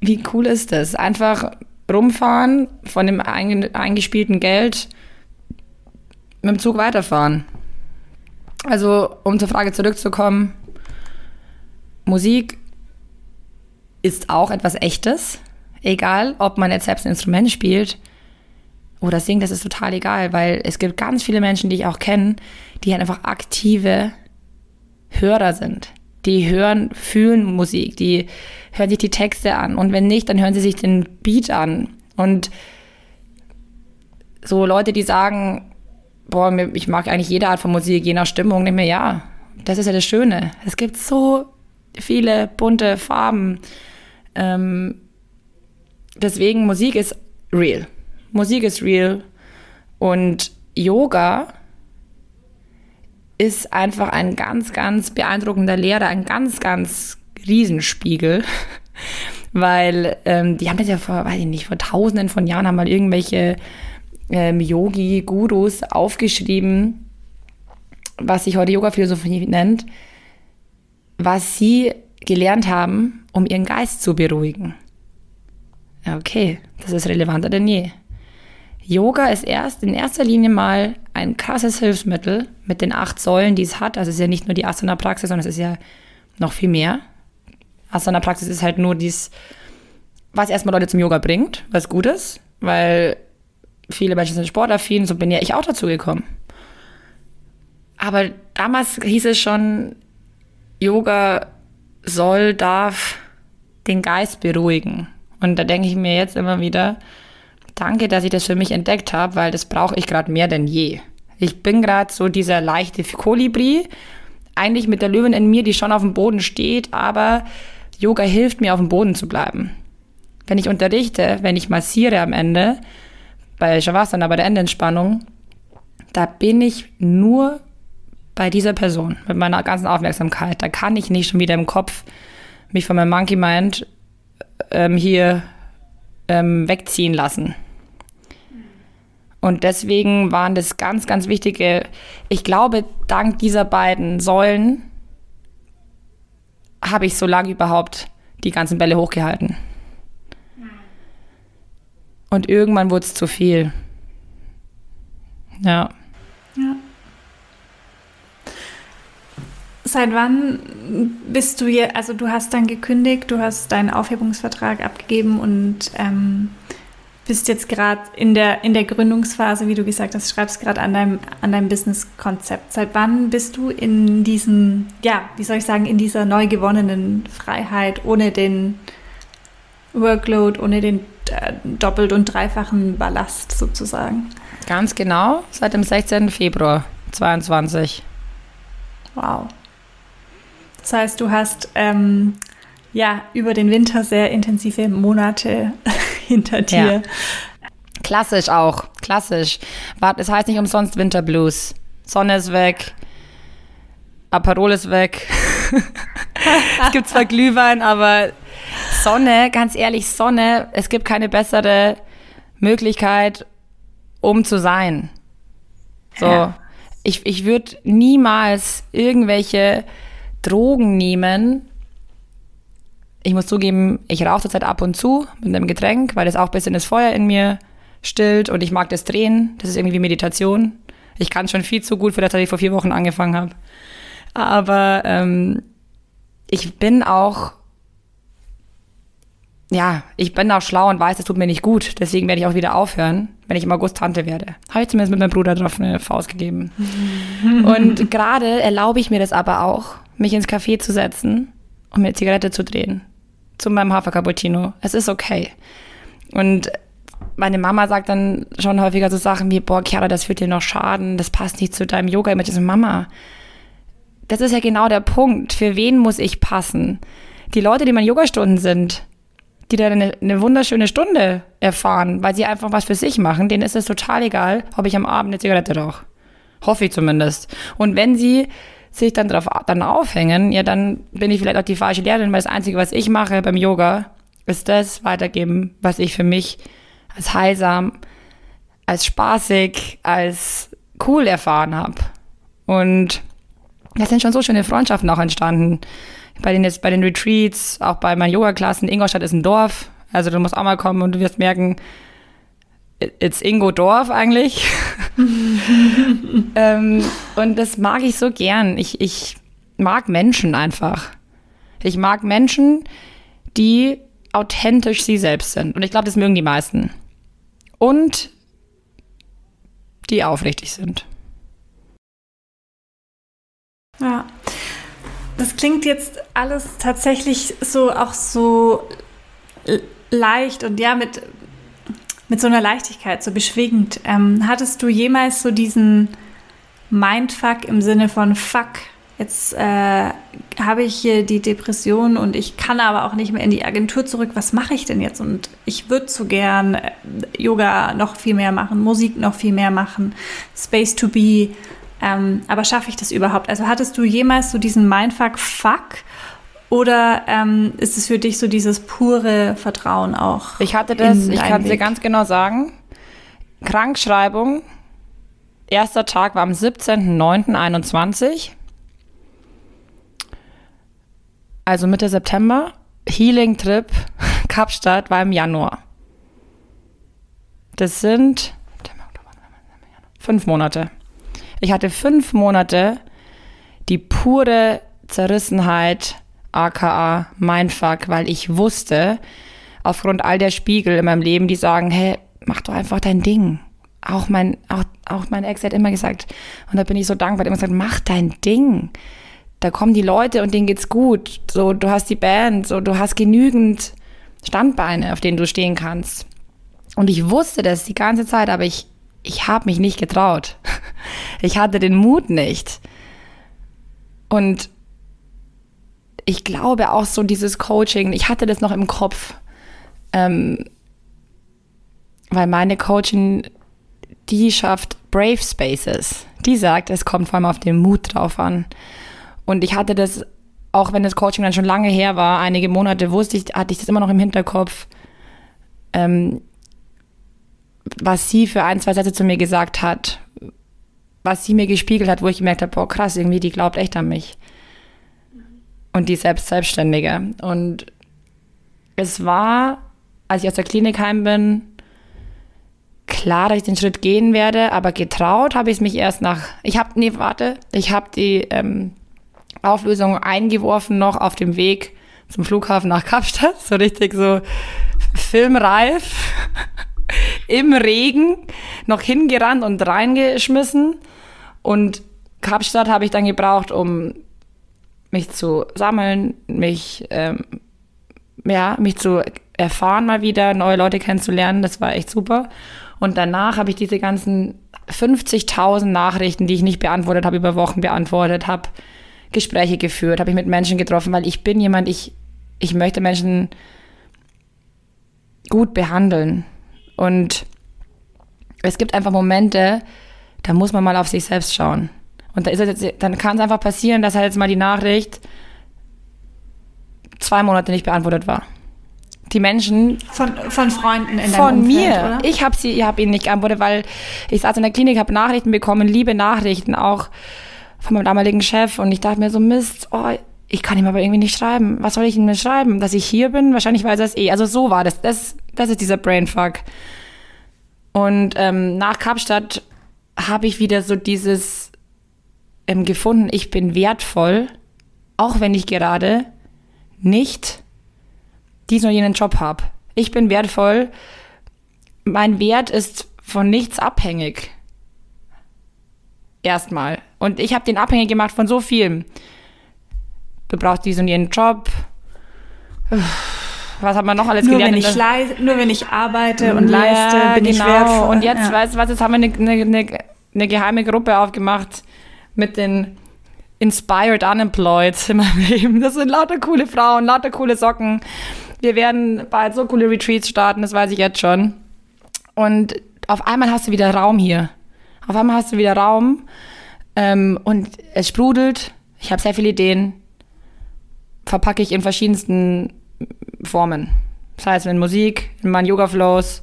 Wie cool ist das? Einfach rumfahren, von dem eingespielten Geld mit dem Zug weiterfahren. Also, um zur Frage zurückzukommen, Musik ist auch etwas Echtes. Egal, ob man jetzt selbst ein Instrument spielt oder singt, das ist total egal, weil es gibt ganz viele Menschen, die ich auch kenne, die halt einfach aktive Hörer sind die hören, fühlen Musik, die hören sich die Texte an und wenn nicht, dann hören sie sich den Beat an. Und so Leute, die sagen, boah, ich mag eigentlich jede Art von Musik, je nach Stimmung, nehme mir ja, das ist ja das Schöne. Es gibt so viele bunte Farben. Ähm, deswegen Musik ist real. Musik ist real und Yoga ist einfach ein ganz, ganz beeindruckender Lehrer, ein ganz, ganz Riesenspiegel. Weil ähm, die haben das ja vor, weiß ich nicht, vor tausenden von Jahren haben mal irgendwelche ähm, Yogi-Gurus aufgeschrieben, was sich heute Yoga-Philosophie nennt, was sie gelernt haben, um ihren Geist zu beruhigen. Okay, das ist relevanter denn je. Yoga ist erst in erster Linie mal ein krasses Hilfsmittel mit den acht Säulen, die es hat. Also es ist ja nicht nur die Asana-Praxis, sondern es ist ja noch viel mehr. Asana-Praxis ist halt nur dies, was erstmal Leute zum Yoga bringt, was gut ist, weil viele Menschen sind sportaffin, so bin ja ich auch dazu gekommen. Aber damals hieß es schon, Yoga soll, darf den Geist beruhigen. Und da denke ich mir jetzt immer wieder, Danke, dass ich das für mich entdeckt habe, weil das brauche ich gerade mehr denn je. Ich bin gerade so dieser leichte Kolibri, eigentlich mit der Löwin in mir, die schon auf dem Boden steht, aber Yoga hilft mir, auf dem Boden zu bleiben. Wenn ich unterrichte, wenn ich massiere am Ende, bei Shavasana, bei der Endentspannung, da bin ich nur bei dieser Person, mit meiner ganzen Aufmerksamkeit. Da kann ich nicht schon wieder im Kopf mich von meinem Monkey Mind ähm, hier ähm, wegziehen lassen. Und deswegen waren das ganz, ganz wichtige, ich glaube, dank dieser beiden Säulen habe ich so lange überhaupt die ganzen Bälle hochgehalten. Und irgendwann wurde es zu viel. Ja. Ja. Seit wann bist du hier, also du hast dann gekündigt, du hast deinen Aufhebungsvertrag abgegeben und ähm, bist jetzt gerade in der, in der Gründungsphase, wie du gesagt hast, schreibst gerade an deinem, an deinem Business-Konzept. Seit wann bist du in diesem, ja, wie soll ich sagen, in dieser neu gewonnenen Freiheit, ohne den Workload, ohne den äh, doppelt und dreifachen Ballast sozusagen? Ganz genau, seit dem 16. Februar 2022. Wow. Das heißt, du hast ähm, ja über den Winter sehr intensive Monate hinter dir. Ja. Klassisch auch, klassisch. Es heißt nicht umsonst Winterblues. Sonne ist weg. Aperol ist weg. es gibt zwar Glühwein, aber Sonne, ganz ehrlich, Sonne, es gibt keine bessere Möglichkeit, um zu sein. So. Ja. Ich, ich würde niemals irgendwelche Drogen nehmen. Ich muss zugeben, ich rauche zurzeit ab und zu mit einem Getränk, weil das auch ein bisschen das Feuer in mir stillt und ich mag das Drehen. Das ist irgendwie wie Meditation. Ich kann schon viel zu gut für das, dass ich vor vier Wochen angefangen habe. Aber ähm, ich bin auch, ja, ich bin auch schlau und weiß, das tut mir nicht gut. Deswegen werde ich auch wieder aufhören, wenn ich im August Tante werde. Habe ich zumindest mit meinem Bruder drauf eine Faust gegeben. und gerade erlaube ich mir das aber auch, mich ins Café zu setzen und mir eine Zigarette zu drehen. Zu meinem Hafer-Cappuccino. Es ist okay. Und meine Mama sagt dann schon häufiger so Sachen wie, boah, Chiara, das wird dir noch schaden, das passt nicht zu deinem Yoga. Ich so, Mama, das ist ja genau der Punkt. Für wen muss ich passen? Die Leute, die meine Yogastunden sind, die da eine, eine, wunderschöne Stunde erfahren, weil sie einfach was für sich machen, denen ist es total egal, ob ich am Abend eine Zigarette rauche. Hoffe ich zumindest. Und wenn sie sich dann darauf dann aufhängen, ja, dann bin ich vielleicht auch die falsche Lehrerin, weil das Einzige, was ich mache beim Yoga, ist das weitergeben, was ich für mich als heilsam, als spaßig, als cool erfahren habe. Und da sind schon so schöne Freundschaften auch entstanden. Bei den, jetzt bei den Retreats, auch bei meinen Yoga-Klassen. Ingolstadt ist ein Dorf. Also du musst auch mal kommen und du wirst merken, it's Ingo Dorf eigentlich. ähm, und das mag ich so gern. Ich, ich mag Menschen einfach. Ich mag Menschen, die authentisch sie selbst sind. Und ich glaube, das mögen die meisten und die aufrichtig sind. Ja, das klingt jetzt alles tatsächlich so auch so leicht und ja, mit, mit so einer Leichtigkeit, so beschwingend. Ähm, hattest du jemals so diesen Mindfuck im Sinne von Fuck, jetzt äh, habe ich hier die Depression und ich kann aber auch nicht mehr in die Agentur zurück. Was mache ich denn jetzt? Und ich würde so gern äh, Yoga noch viel mehr machen, Musik noch viel mehr machen, Space to be. Ähm, aber schaffe ich das überhaupt? Also hattest du jemals so diesen Mindfuck, fuck? Oder ähm, ist es für dich so dieses pure Vertrauen auch? Ich hatte das, ich kann es dir ganz genau sagen. Krankschreibung, erster Tag war am 17.09.21 also Mitte September. Healing Trip Kapstadt war im Januar. Das sind fünf Monate. Ich hatte fünf Monate die pure Zerrissenheit, aka Mindfuck, weil ich wusste, aufgrund all der Spiegel in meinem Leben, die sagen, hey, mach doch einfach dein Ding. Auch mein, auch, auch mein Ex hat immer gesagt, und da bin ich so dankbar, hat immer gesagt, mach dein Ding da kommen die Leute und denen geht's gut. So, du hast die Band, so, du hast genügend Standbeine, auf denen du stehen kannst. Und ich wusste das die ganze Zeit, aber ich, ich habe mich nicht getraut. Ich hatte den Mut nicht. Und ich glaube auch so dieses Coaching, ich hatte das noch im Kopf, ähm, weil meine Coaching, die schafft Brave Spaces. Die sagt, es kommt vor allem auf den Mut drauf an. Und ich hatte das, auch wenn das Coaching dann schon lange her war, einige Monate wusste ich, hatte ich das immer noch im Hinterkopf, ähm, was sie für ein, zwei Sätze zu mir gesagt hat, was sie mir gespiegelt hat, wo ich gemerkt habe, boah, krass, irgendwie, die glaubt echt an mich. Und die selbst Selbstständige. Und es war, als ich aus der Klinik heim bin, klar, dass ich den Schritt gehen werde, aber getraut habe ich es mich erst nach. Ich habe, nee, warte, ich habe die ähm, Auflösung eingeworfen noch auf dem Weg zum Flughafen nach Kapstadt, so richtig so filmreif, im Regen, noch hingerannt und reingeschmissen. Und Kapstadt habe ich dann gebraucht, um mich zu sammeln, mich, ähm, ja, mich zu erfahren mal wieder, neue Leute kennenzulernen. Das war echt super. Und danach habe ich diese ganzen 50.000 Nachrichten, die ich nicht beantwortet habe, über Wochen beantwortet habe, Gespräche geführt, habe ich mit Menschen getroffen, weil ich bin jemand, ich, ich möchte Menschen gut behandeln. Und es gibt einfach Momente, da muss man mal auf sich selbst schauen. Und da ist jetzt, dann kann es einfach passieren, dass halt jetzt mal die Nachricht zwei Monate nicht beantwortet war. Die Menschen von, von Freunden in von Umfeld, mir. Oder? Ich habe sie, ich habe ihnen nicht geantwortet, weil ich saß in der Klinik, habe Nachrichten bekommen, liebe Nachrichten auch von meinem damaligen Chef und ich dachte mir so Mist, oh, ich kann ihm aber irgendwie nicht schreiben. Was soll ich ihm denn schreiben? Dass ich hier bin? Wahrscheinlich weiß er es eh. Also so war das. Das, das ist dieser Brainfuck. Und ähm, nach Kapstadt habe ich wieder so dieses ähm, gefunden, ich bin wertvoll, auch wenn ich gerade nicht diesen oder jenen Job habe. Ich bin wertvoll. Mein Wert ist von nichts abhängig. Erstmal. Und ich habe den abhängig gemacht von so vielem. Du brauchst diesen und jenen Job. Was hat man noch alles nur gelernt? Wenn ich nur wenn ich arbeite und ja, leiste, bin ich genau. wertvoll. Und jetzt, ja. weißt du was, jetzt haben wir eine, eine, eine geheime Gruppe aufgemacht mit den Inspired Unemployed in meinem Leben. Das sind lauter coole Frauen, lauter coole Socken. Wir werden bald so coole Retreats starten, das weiß ich jetzt schon. Und auf einmal hast du wieder Raum hier. Auf einmal hast du wieder Raum ähm, und es sprudelt. Ich habe sehr viele Ideen. Verpacke ich in verschiedensten Formen. Das heißt, in Musik, in meinen Yoga-Flows,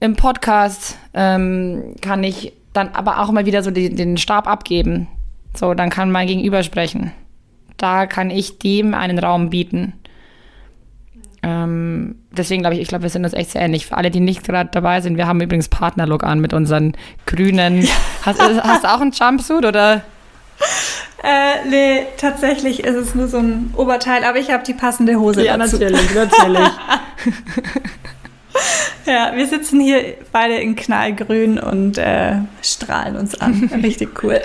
im Podcast ähm, kann ich dann aber auch mal wieder so die, den Stab abgeben. So, dann kann mein Gegenüber sprechen. Da kann ich dem einen Raum bieten. Ähm, deswegen glaube ich, ich glaube, wir sind uns echt sehr ähnlich. Für alle, die nicht gerade dabei sind, wir haben übrigens Partnerlook an mit unseren grünen. Hast, hast du auch einen Jumpsuit oder? Äh, nee, tatsächlich ist es nur so ein Oberteil, aber ich habe die passende Hose dazu. natürlich, natürlich. Ja, wir sitzen hier beide in Knallgrün und äh, strahlen uns an. Richtig cool.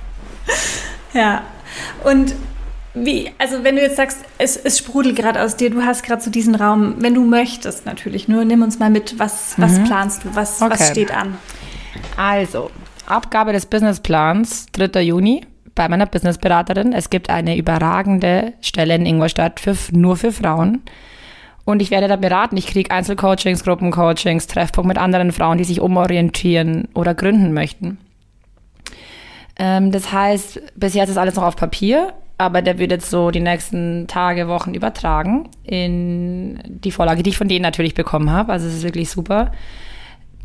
ja. Und wie, also wenn du jetzt sagst, es, es sprudelt gerade aus dir, du hast gerade so diesen Raum, wenn du möchtest natürlich, nur nimm uns mal mit, was, was planst du, was, Okay. was steht an? Also, Abgabe des Businessplans 3. Juni bei meiner Businessberaterin. Es gibt eine überragende Stelle in Ingolstadt für, nur für Frauen. Und ich werde da beraten. Ich kriege Einzelcoachings, Gruppencoachings, Treffpunkt mit anderen Frauen, die sich umorientieren oder gründen möchten. Ähm, das heißt, bisher ist das alles noch auf Papier, aber der wird jetzt so die nächsten Tage, Wochen übertragen in die Vorlage, die ich von denen natürlich bekommen habe. Also es ist wirklich super.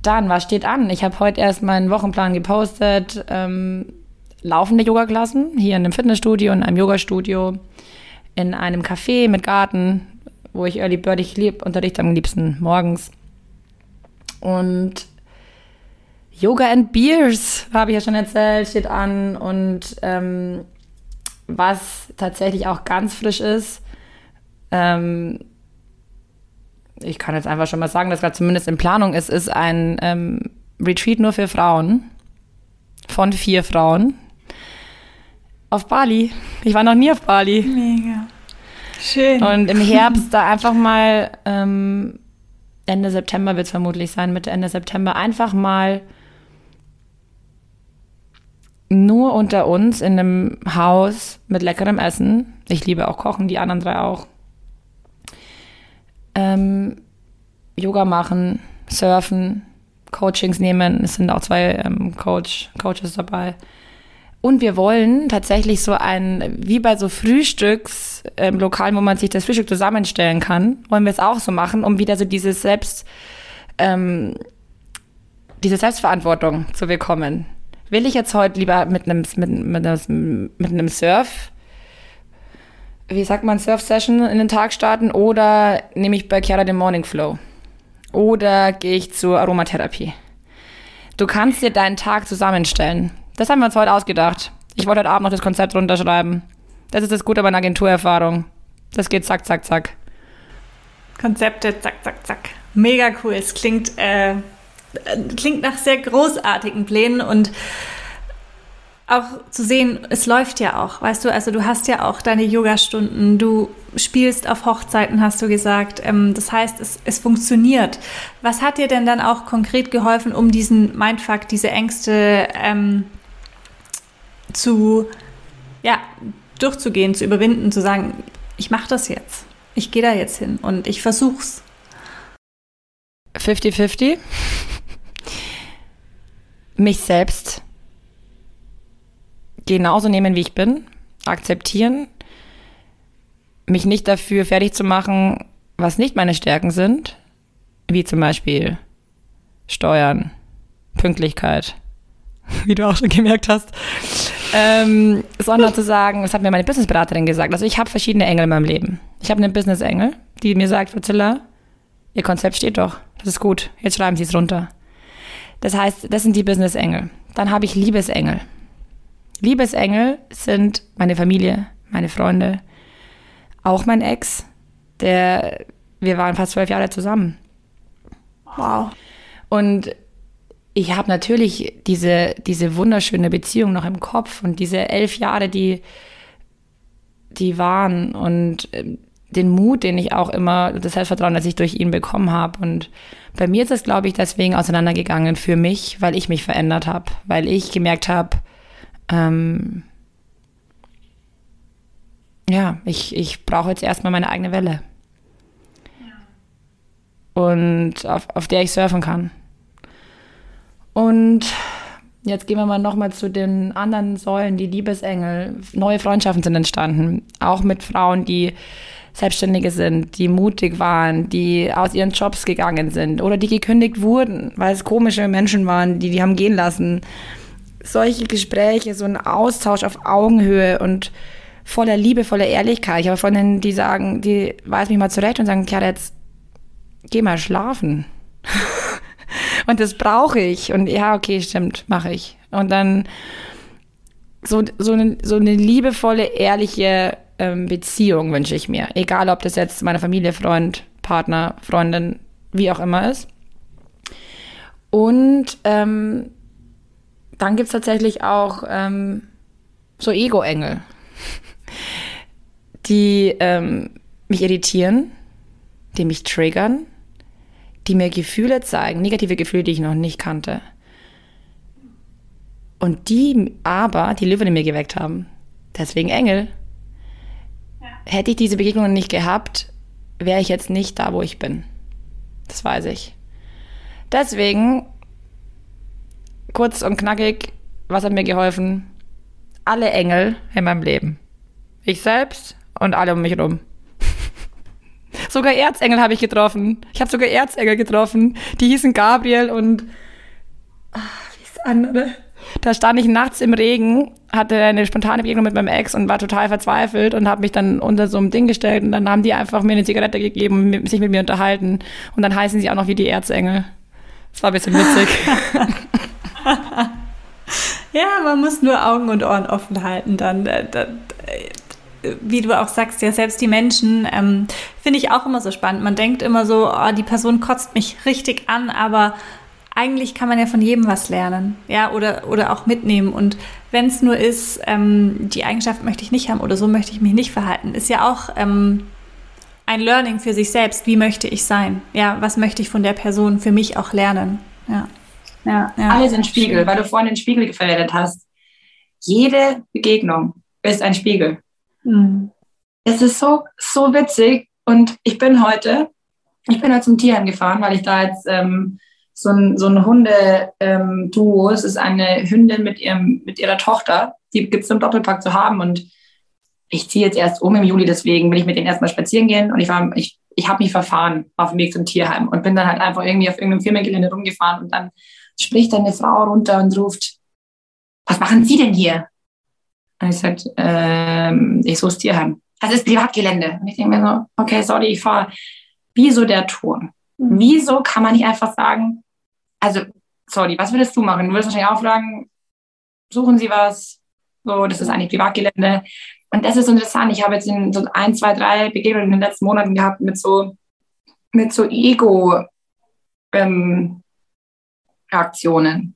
Dann, was steht an? Ich habe heute erst meinen Wochenplan gepostet. Ähm, laufende Yoga-Klassen hier in einem Fitnessstudio, in einem Yogastudio, in einem Café mit Garten, wo ich Early Bird, ich lieb, unterrichte am liebsten morgens. Und Yoga and Beers, habe ich ja schon erzählt, steht an. Und ähm, was tatsächlich auch ganz frisch ist, ähm, ich kann jetzt einfach schon mal sagen, dass gerade zumindest in Planung ist, ist ein ähm, Retreat nur für Frauen von vier Frauen auf Bali. Ich war noch nie auf Bali. Mega. Schön. Und im Herbst da einfach mal, ähm, Ende September wird es vermutlich sein, Mitte, Ende September, einfach mal nur unter uns in einem Haus mit leckerem Essen. Ich liebe auch Kochen, die anderen drei auch. Ähm, Yoga machen, surfen, Coachings nehmen. Es sind auch zwei ähm, Coach, Coaches dabei. Und wir wollen tatsächlich so ein, wie bei so Frühstücks, ähm, wo man sich das Frühstück zusammenstellen kann, wollen wir es auch so machen, um wieder so dieses Selbst, ähm, diese Selbstverantwortung zu bekommen. Will ich jetzt heute lieber mit einem, mit, mit, mit einem Surf, wie sagt man, Surf-Session in den Tag starten oder nehme ich bei Chiara den Morning Flow? Oder gehe ich zur Aromatherapie? Du kannst dir deinen Tag zusammenstellen. Das haben wir uns heute ausgedacht. Ich wollte heute Abend noch das Konzept runterschreiben. Das ist das Gute bei einer Agenturerfahrung. Das geht zack, zack, zack. Konzepte, zack, zack, zack. Mega cool. Es klingt, äh, klingt nach sehr großartigen Plänen und auch zu sehen, es läuft ja auch, weißt du, also du hast ja auch deine Yoga-Stunden, du spielst auf Hochzeiten, hast du gesagt. Ähm, das heißt, es, es funktioniert. Was hat dir denn dann auch konkret geholfen, um diesen Mindfuck, diese Ängste ähm, zu, ja, durchzugehen, zu überwinden, zu sagen, ich mache das jetzt. Ich gehe da jetzt hin und ich versuch's. 50-50. Mich selbst genauso nehmen, wie ich bin, akzeptieren, mich nicht dafür fertig zu machen, was nicht meine Stärken sind, wie zum Beispiel Steuern, Pünktlichkeit, wie du auch schon gemerkt hast, ähm, sondern zu sagen, das hat mir meine Businessberaterin gesagt. Also ich habe verschiedene Engel in meinem Leben. Ich habe einen Business-Engel, die mir sagt, Fazilla, Ihr Konzept steht doch, das ist gut, jetzt schreiben Sie es runter. Das heißt, das sind die Business-Engel. Dann habe ich Liebesengel. Liebesengel sind meine Familie, meine Freunde, auch mein Ex, der, wir waren fast zwölf Jahre zusammen. Wow. Und ich habe natürlich diese, diese wunderschöne Beziehung noch im Kopf und diese elf Jahre, die, die waren und ähm, den Mut, den ich auch immer, das Selbstvertrauen, das ich durch ihn bekommen habe. Und bei mir ist es, glaube ich, deswegen auseinandergegangen für mich, weil ich mich verändert habe, weil ich gemerkt habe, ähm, ja, ich, ich brauche jetzt erstmal meine eigene Welle. Und auf, auf der ich surfen kann. Und jetzt gehen wir mal nochmal zu den anderen Säulen, die Liebesengel. Neue Freundschaften sind entstanden. Auch mit Frauen, die Selbstständige sind, die mutig waren, die aus ihren Jobs gegangen sind oder die gekündigt wurden, weil es komische Menschen waren, die die haben gehen lassen. Solche Gespräche, so ein Austausch auf Augenhöhe und voller Liebe, voller Ehrlichkeit. Ich habe Freundinnen, die sagen, die weisen mich mal zurecht und sagen, ja, jetzt geh mal schlafen. und das brauche ich. Und ja, okay, stimmt, mache ich. Und dann so, so, eine, so eine liebevolle, ehrliche ähm, Beziehung wünsche ich mir. Egal, ob das jetzt meine Familie, Freund, Partner, Freundin, wie auch immer ist. Und ähm, dann gibt es tatsächlich auch ähm, so Ego-Engel die ähm, mich irritieren, die mich triggern, die mir Gefühle zeigen, negative Gefühle, die ich noch nicht kannte. Und die aber die Löwen in mir geweckt haben. Deswegen Engel. Ja. Hätte ich diese Begegnungen nicht gehabt, wäre ich jetzt nicht da, wo ich bin. Das weiß ich. Deswegen, kurz und knackig, was hat mir geholfen? Alle Engel in meinem Leben. Ich selbst und alle um mich herum. Sogar Erzengel habe ich getroffen. Ich habe sogar Erzengel getroffen. Die hießen Gabriel und ach, wie ist das andere? Da stand ich nachts im Regen, hatte eine spontane Begegnung mit meinem Ex und war total verzweifelt und habe mich dann unter so einem Ding gestellt und dann haben die einfach mir eine Zigarette gegeben und sich mit mir unterhalten. Und dann heißen sie auch noch wie die Erzengel. Das war ein bisschen witzig. ja, man muss nur Augen und Ohren offen halten, dann, äh, dann wie du auch sagst, ja, selbst die Menschen, ähm, finde ich auch immer so spannend. Man denkt immer so, oh, die Person kotzt mich richtig an, aber eigentlich kann man ja von jedem was lernen, ja, oder, oder auch mitnehmen. Und wenn es nur ist, ähm, die Eigenschaft möchte ich nicht haben oder so möchte ich mich nicht verhalten, ist ja auch ähm, ein Learning für sich selbst. Wie möchte ich sein? Ja, was möchte ich von der Person für mich auch lernen? Ja. Ja, ja. Alles in Spiegel, weil du vorhin den Spiegel verwendet hast. Jede Begegnung ist ein Spiegel. Mhm. Es ist so, so witzig. Und ich bin heute, ich bin heute zum Tierheim gefahren, weil ich da jetzt ähm, so ein, so ein Hunde-Duo, ähm, es ist eine Hündin mit, ihrem, mit ihrer Tochter, die gibt es im Doppelpack zu haben. Und ich ziehe jetzt erst um im Juli, deswegen will ich mit denen erstmal spazieren gehen. Und ich war, ich, ich habe mich verfahren auf dem Weg zum Tierheim und bin dann halt einfach irgendwie auf irgendeinem Firmengelände rumgefahren und dann spricht eine Frau runter und ruft, was machen Sie denn hier? Und ich sagte, ähm, ich suche Tierheim. Das ist Privatgelände. Und ich denke mir so, okay, sorry, ich fahre. Wieso der Turm? Mhm. Wieso kann man nicht einfach sagen, also, sorry, was würdest du machen? Du würdest wahrscheinlich auch fragen, suchen Sie was? So, das ist eigentlich Privatgelände. Und das ist interessant. Ich habe jetzt in so ein, zwei, drei Begegnungen in den letzten Monaten gehabt mit so, mit so Ego-Aktionen, ähm,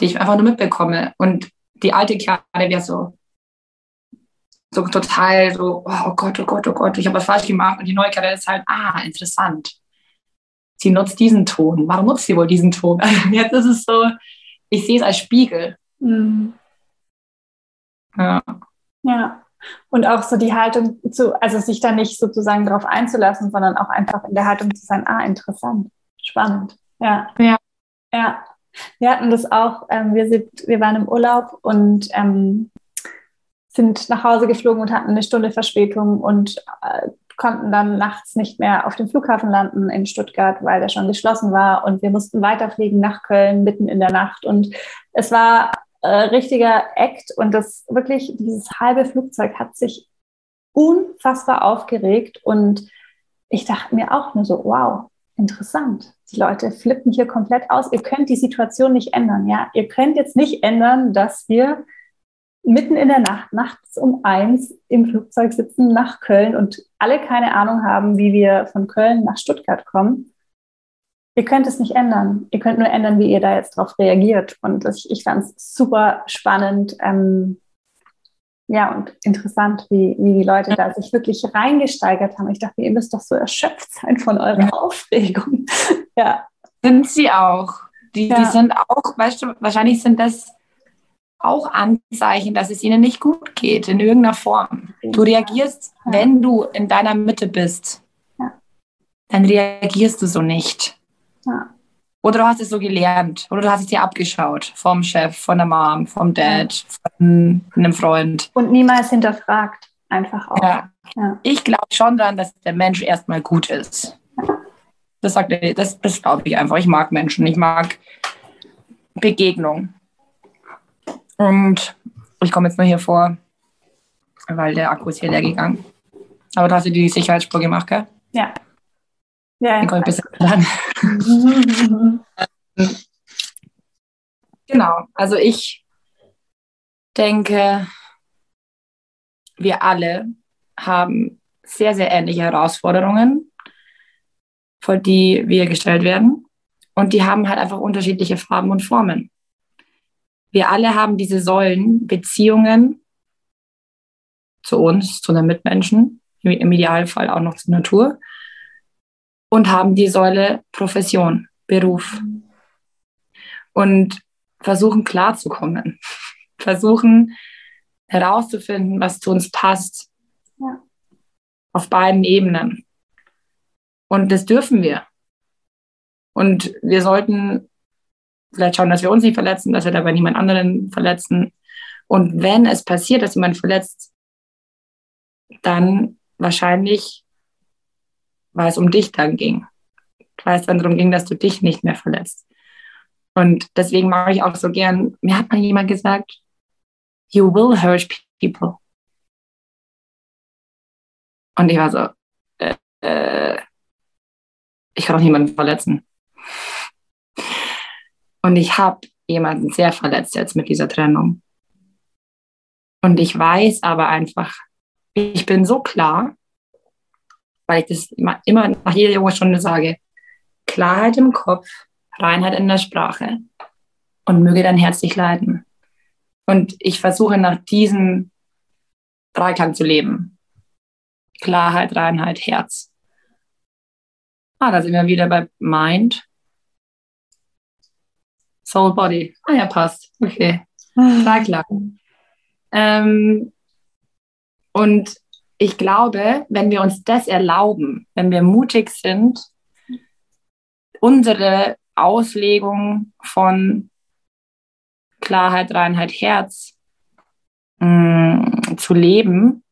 die ich einfach nur mitbekomme. Und die alte Chiara wäre so, so total so, oh Gott, oh Gott, oh Gott, ich habe was falsch gemacht. Und die Neugierde ist halt, ah, interessant. Sie nutzt diesen Ton. Warum nutzt sie wohl diesen Ton? Jetzt ist es so, ich sehe es als Spiegel. Mhm. Ja. Ja. Und auch so die Haltung zu, also sich da nicht sozusagen darauf einzulassen, sondern auch einfach in der Haltung zu sein, ah, interessant, spannend. Ja. Ja. Ja. Wir hatten das auch, ähm, wir, sind, wir waren im Urlaub und ähm, sind nach Hause geflogen und hatten eine Stunde Verspätung und äh, konnten dann nachts nicht mehr auf dem Flughafen landen in Stuttgart, weil der schon geschlossen war. Und wir mussten weiterfliegen nach Köln mitten in der Nacht. Und es war äh, richtiger Act. Und das wirklich, dieses halbe Flugzeug hat sich unfassbar aufgeregt. Und ich dachte mir auch nur so, wow, interessant. Die Leute flippen hier komplett aus. Ihr könnt die Situation nicht ändern. Ja, ihr könnt jetzt nicht ändern, dass wir mitten in der Nacht, nachts um eins im Flugzeug sitzen nach Köln und alle keine Ahnung haben, wie wir von Köln nach Stuttgart kommen. Ihr könnt es nicht ändern. Ihr könnt nur ändern, wie ihr da jetzt drauf reagiert. Und ich, ich fand es super spannend, ähm, ja, und interessant, wie, wie die Leute da sich wirklich reingesteigert haben. Ich dachte, ihr müsst doch so erschöpft sein von eurer Aufregung. ja. Sind sie auch. Die, ja. die sind auch, weißt du, wahrscheinlich sind das auch Anzeichen, dass es ihnen nicht gut geht in irgendeiner Form. Du reagierst, ja. wenn du in deiner Mitte bist, ja. dann reagierst du so nicht. Ja. Oder du hast es so gelernt, oder du hast es dir abgeschaut vom Chef, von der Mom, vom Dad, von einem Freund. Und niemals hinterfragt, einfach auch. Ich glaube schon daran, dass der Mensch erstmal gut ist. Das, sagt, das, das glaube ich einfach. Ich mag Menschen, ich mag Begegnung. Und ich komme jetzt nur hier vor, weil der Akku ist hier leer gegangen. Aber da hast du die Sicherheitsspur gemacht, gell? Ja. Ja, ja. Ich ein genau, also ich denke, wir alle haben sehr, sehr ähnliche Herausforderungen, vor die wir gestellt werden. Und die haben halt einfach unterschiedliche Farben und Formen. Wir alle haben diese Säulen, Beziehungen zu uns, zu den Mitmenschen, im Idealfall auch noch zur Natur, und haben die Säule Profession, Beruf. Und versuchen klarzukommen, versuchen herauszufinden, was zu uns passt. Ja. Auf beiden Ebenen. Und das dürfen wir. Und wir sollten vielleicht schauen, dass wir uns nicht verletzen, dass wir dabei niemand anderen verletzen. Und wenn es passiert, dass jemand verletzt, dann wahrscheinlich, weil es um dich dann ging. Weil es dann darum ging, dass du dich nicht mehr verletzt. Und deswegen mache ich auch so gern, mir hat mal jemand gesagt, you will hurt people. Und ich war so, äh, äh, ich kann auch niemanden verletzen. Und ich habe jemanden sehr verletzt jetzt mit dieser Trennung. Und ich weiß aber einfach, ich bin so klar, weil ich das immer, immer nach jeder Yogastunde sage, Klarheit im Kopf, Reinheit in der Sprache und möge dein Herz dich leiten. Und ich versuche nach diesem Dreiklang zu leben. Klarheit, Reinheit, Herz. Ah, da sind wir wieder bei Mind, Soul Body. Ah ja, passt. Okay. Klar, klar. Ähm, und ich glaube, wenn wir uns das erlauben, wenn wir mutig sind, unsere Auslegung von Klarheit, Reinheit, Herz mh, mm, zu leben,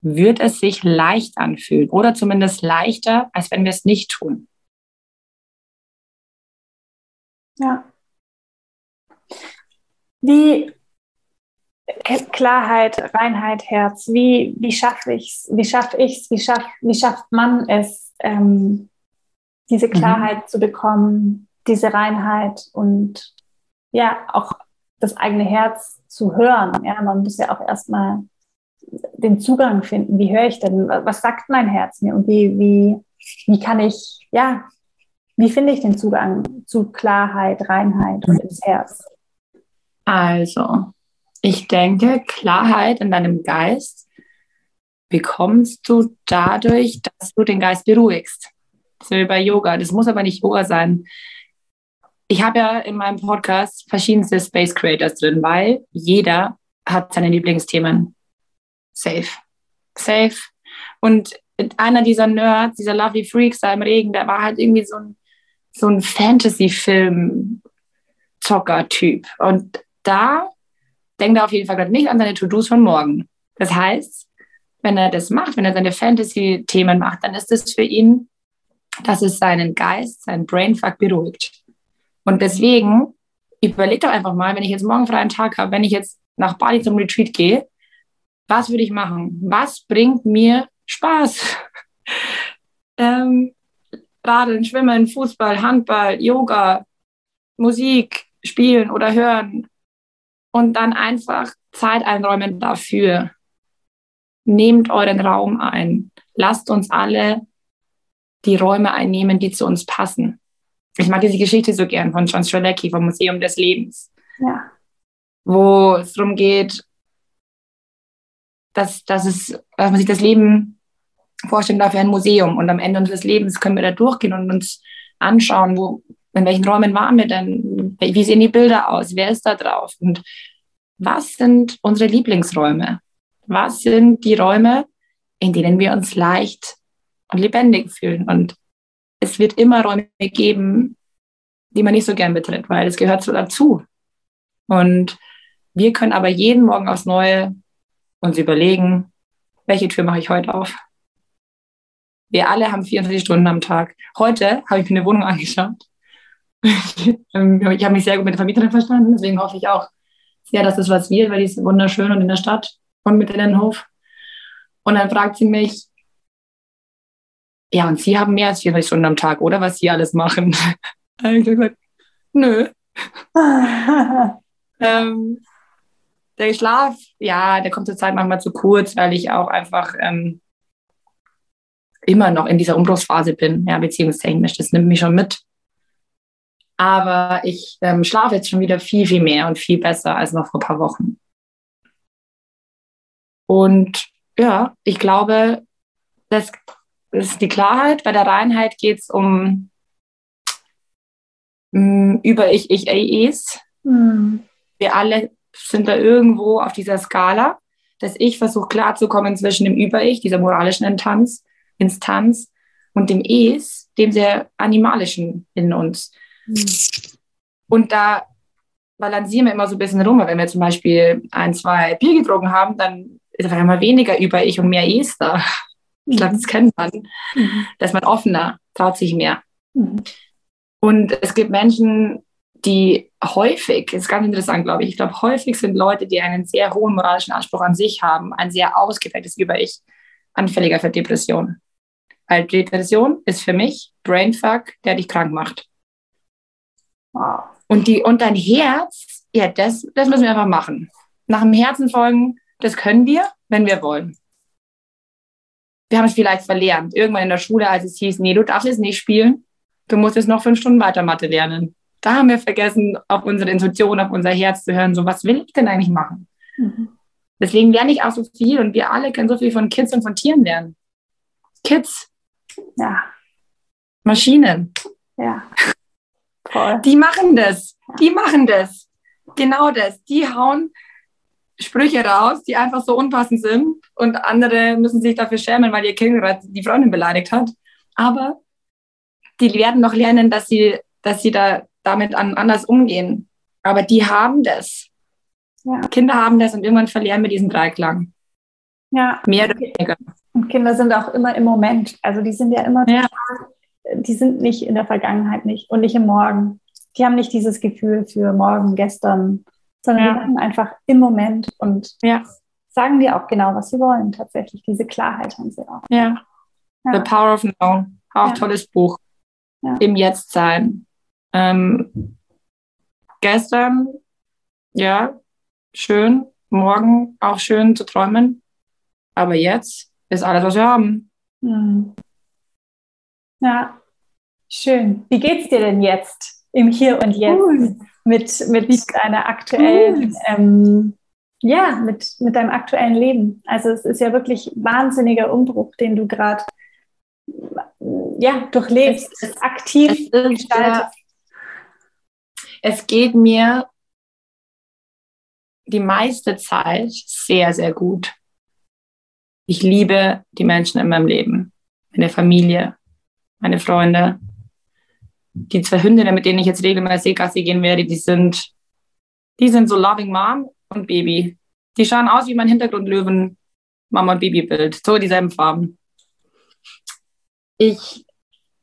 wird es sich leicht anfühlen oder zumindest leichter, als wenn wir es nicht tun. Ja. Wie Klarheit, Reinheit, Herz, wie, wie schaffe ich es? Wie schaffe ich es? Wie, schaff, wie schafft man es, ähm, diese mhm. Klarheit mhm. zu bekommen, diese Reinheit und ja, auch das eigene Herz zu hören? Ja, man muss ja auch erstmal den Zugang finden. Wie höre ich denn? Was sagt mein Herz mir? Und wie, wie, wie kann ich, ja, wie finde ich den Zugang zu Klarheit, Reinheit und ins Herz? Also, ich denke, Klarheit in deinem Geist bekommst du dadurch, dass du den Geist beruhigst. So wie bei Yoga. Das muss aber nicht Yoga sein. Ich habe ja in meinem Podcast verschiedenste Space Creators drin, weil jeder hat seine Lieblingsthemen. Safe. Safe. Und einer dieser Nerds, dieser Lovely Freaks da im Regen, der war halt irgendwie so ein, so ein Fantasy-Film-Zocker-Typ. Und da denkt er auf jeden Fall gerade nicht an seine To-Dos von morgen. Das heißt, wenn er das macht, wenn er seine Fantasy-Themen macht, dann ist es für ihn, dass es seinen Geist, seinen Brainfuck beruhigt. Und deswegen überleg doch einfach mal, wenn ich jetzt morgen freien Tag habe, wenn ich jetzt nach Bali zum Retreat gehe, was würde ich machen? Was bringt mir Spaß? ähm, Radeln, Schwimmen, Fußball, Handball, Yoga, Musik, spielen oder hören. Und dann einfach Zeit einräumen dafür. Nehmt euren Raum ein. Lasst uns alle die Räume einnehmen, die zu uns passen. Ich mag diese Geschichte so gern von John Strzelecki vom Museum des Lebens. Ja. Wo es darum geht, dass, dass, es, dass man sich das Leben vorstellen darf wie ein Museum. Und am Ende unseres Lebens können wir da durchgehen und uns anschauen, wo, in welchen Räumen waren wir denn? Wie sehen die Bilder aus? Wer ist da drauf? Und was sind unsere Lieblingsräume? Was sind die Räume, in denen wir uns leicht und lebendig fühlen? Und es wird immer Räume geben, die man nicht so gern betritt, weil es gehört so dazu. Und wir können aber jeden Morgen aufs Neue uns überlegen, welche Tür mache ich heute auf? Wir alle haben 24 Stunden am Tag. Heute habe ich mir eine Wohnung angeschaut. Ähm, ich habe mich sehr gut mit der Vermieterin verstanden, deswegen hoffe ich auch sehr, dass das was wird, weil die ist wunderschön und in der Stadt und mit in den Hof. Und dann fragt sie mich, ja, und Sie haben mehr als 24 Stunden am Tag, oder? Was Sie alles machen. da habe ich gesagt, nö. ähm, der Schlaf, ja, der kommt zur Zeit manchmal zu kurz, weil ich auch einfach ähm, immer noch in dieser Umbruchsphase bin, ja, beziehungstechnisch. Das nimmt mich schon mit. Aber ich ähm, schlafe jetzt schon wieder viel, viel mehr und viel besser als noch vor ein paar Wochen. Und ja, ich glaube, das ist die Klarheit. Bei der Reinheit geht es um mh, mm, über Ich, Ich, AEs. Mhm. Wir alle sind da irgendwo auf dieser Skala, dass ich versuche klarzukommen zwischen dem Über-Ich, dieser moralischen Instanz, Instanz und dem Es, dem sehr animalischen in uns. Mhm. Und da balancieren wir immer so ein bisschen rum. Wenn wir zum Beispiel ein, zwei Bier getrunken haben, dann ist einfach immer weniger Über-Ich und mehr Es da. Ich glaube, das kennt man, mhm. dass man offener, traut sich mehr. Mhm. Und es gibt Menschen, die häufig, das ist ganz interessant, glaube ich, ich glaube, häufig sind Leute, die einen sehr hohen moralischen Anspruch an sich haben, ein sehr ausgeprägtes Über-Ich, anfälliger für Depressionen. Weil Depression ist für mich Brainfuck, der dich krank macht. Wow. Und, die, und dein Herz, ja, das, das müssen wir einfach machen. Nach dem Herzen folgen, das können wir, wenn wir wollen wir haben es vielleicht verlernt. Irgendwann in der Schule, als es hieß, nee, du darfst jetzt nicht spielen, du musst jetzt noch fünf Stunden weiter Mathe lernen. Da haben wir vergessen, auf unsere Intuition, auf unser Herz zu hören, so was will ich denn eigentlich machen? Mhm. Deswegen lerne ich auch so viel und wir alle können so viel von Kids und von Tieren lernen. Kids. Ja. Maschinen. Ja. Voll. Die machen das. Die machen das. Genau das. Die hauen Sprüche raus, die einfach so unpassend sind und andere müssen sich dafür schämen, weil ihr Kind gerade die Freundin beleidigt hat. Aber die werden noch lernen, dass sie, dass sie da damit an, anders umgehen. Aber die haben das. Ja. Kinder haben das und irgendwann verlieren wir diesen Dreiklang. Ja. Mehr oder weniger. Und Kinder sind auch immer im Moment. Also die sind ja immer ja. Die sind nicht in der Vergangenheit nicht und nicht im Morgen. Die haben nicht dieses Gefühl für morgen, gestern, sondern ja. die machen einfach im Moment und ja. sagen dir auch genau, was sie wollen. Tatsächlich, diese Klarheit haben sie auch. Ja. ja. The Power of Now, auch tolles Buch. Im Jetzt sein. Ähm, gestern, ja, schön. Morgen auch schön zu träumen. Aber jetzt ist alles, was wir haben. Mhm. Ja, schön. Wie geht's dir denn jetzt im Hier und Jetzt? Cool mit, mit deiner aktuellen, ähm, ja, mit, mit deinem aktuellen Leben. Also es ist ja wirklich wahnsinniger Umbruch, den du gerade ja, durchlebst, es, es aktiv es ist, Ja, es geht mir die meiste Zeit sehr, sehr gut. Ich liebe die Menschen in meinem Leben, meine Familie, meine Freunde, die zwei Hündinnen, mit denen ich jetzt regelmäßig Gassi gehen werde, die sind, die sind so loving Mom und Baby. Die schauen aus wie mein Hintergrundlöwen Mama und Babybild, so dieselben Farben. Ich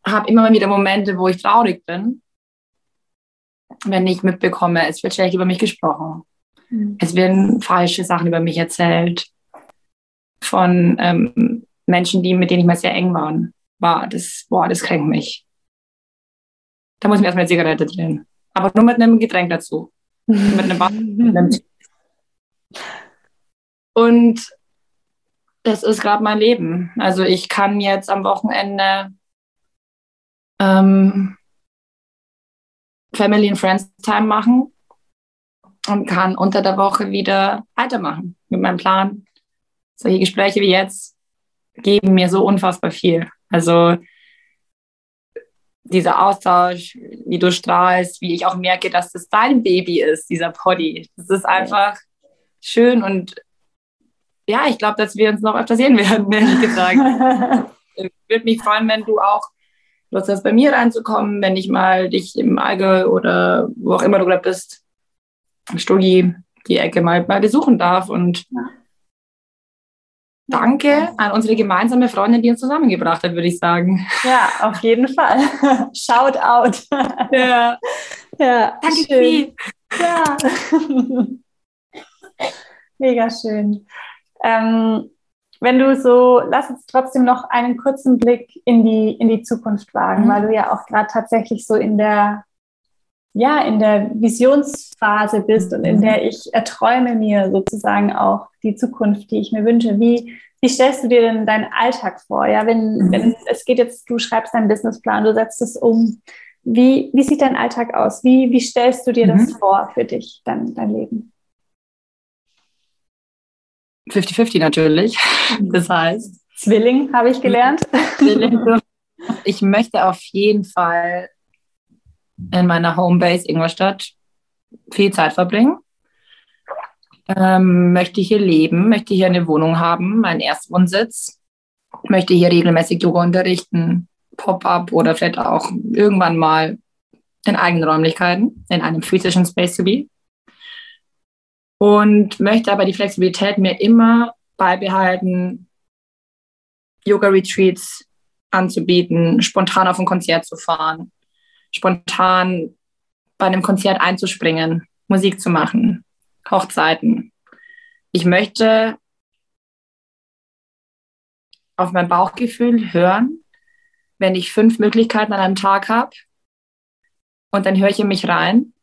habe immer mal wieder Momente, wo ich traurig bin, wenn ich mitbekomme, es wird schlecht über mich gesprochen. Mhm. Es werden falsche Sachen über mich erzählt von ähm, Menschen, die, mit denen ich mal sehr eng waren. War das, boah, das kränkt mich. Da muss ich mir erstmal eine Zigarette drehen. Aber nur mit einem Getränk dazu. mit einem Wasser. Und das ist gerade mein Leben. Also ich kann jetzt am Wochenende ähm, Family and Friends Time machen und kann unter der Woche wieder weitermachen mit meinem Plan. Solche Gespräche wie jetzt geben mir so unfassbar viel. Also dieser Austausch, wie du strahlst, wie ich auch merke, dass das dein Baby ist, dieser Poddy. Das ist einfach schön und ja, ich glaube, dass wir uns noch öfter sehen werden, ehrlich gesagt. ich würde mich freuen, wenn du auch Lust hast, bei mir reinzukommen, wenn ich mal dich im Allgäu oder wo auch immer du gerade bist, Studi, die Ecke mal, mal besuchen darf. Und ja. Danke an unsere gemeinsame Freundin, die uns zusammengebracht hat, würde ich sagen. Ja, auf jeden Fall. Shout out. Ja. Ja, danke schön. Ja. Mega schön. Ähm, wenn du so, lass uns trotzdem noch einen kurzen Blick in die, in die Zukunft wagen, mhm. weil du ja auch gerade tatsächlich so in der, ja, in der Visionsphase bist und in mhm. der ich erträume mir sozusagen auch die Zukunft, die ich mir wünsche. Wie, wie stellst du dir denn deinen Alltag vor? Ja, wenn, mhm. wenn es geht jetzt, du schreibst deinen Businessplan, du setzt es um. Wie, wie sieht dein Alltag aus? Wie, wie stellst du dir mhm. das vor für dich, dein, dein Leben? 50-50 natürlich. Mhm. Das heißt. Zwilling habe ich gelernt. Ich möchte auf jeden Fall in meiner Homebase Ingolstadt viel Zeit verbringen. Ähm, möchte hier leben, möchte hier eine Wohnung haben, meinen Erstwohnsitz, möchte hier regelmäßig Yoga unterrichten, Pop-up oder vielleicht auch irgendwann mal in eigenen Räumlichkeiten, in einem physischen Space to be und möchte aber die Flexibilität mir immer beibehalten, Yoga-Retreats anzubieten, spontan auf ein Konzert zu fahren, spontan bei einem Konzert einzuspringen, Musik zu machen, Hochzeiten. Ich möchte auf mein Bauchgefühl hören, wenn ich fünf Möglichkeiten an einem Tag habe und dann höre ich in mich rein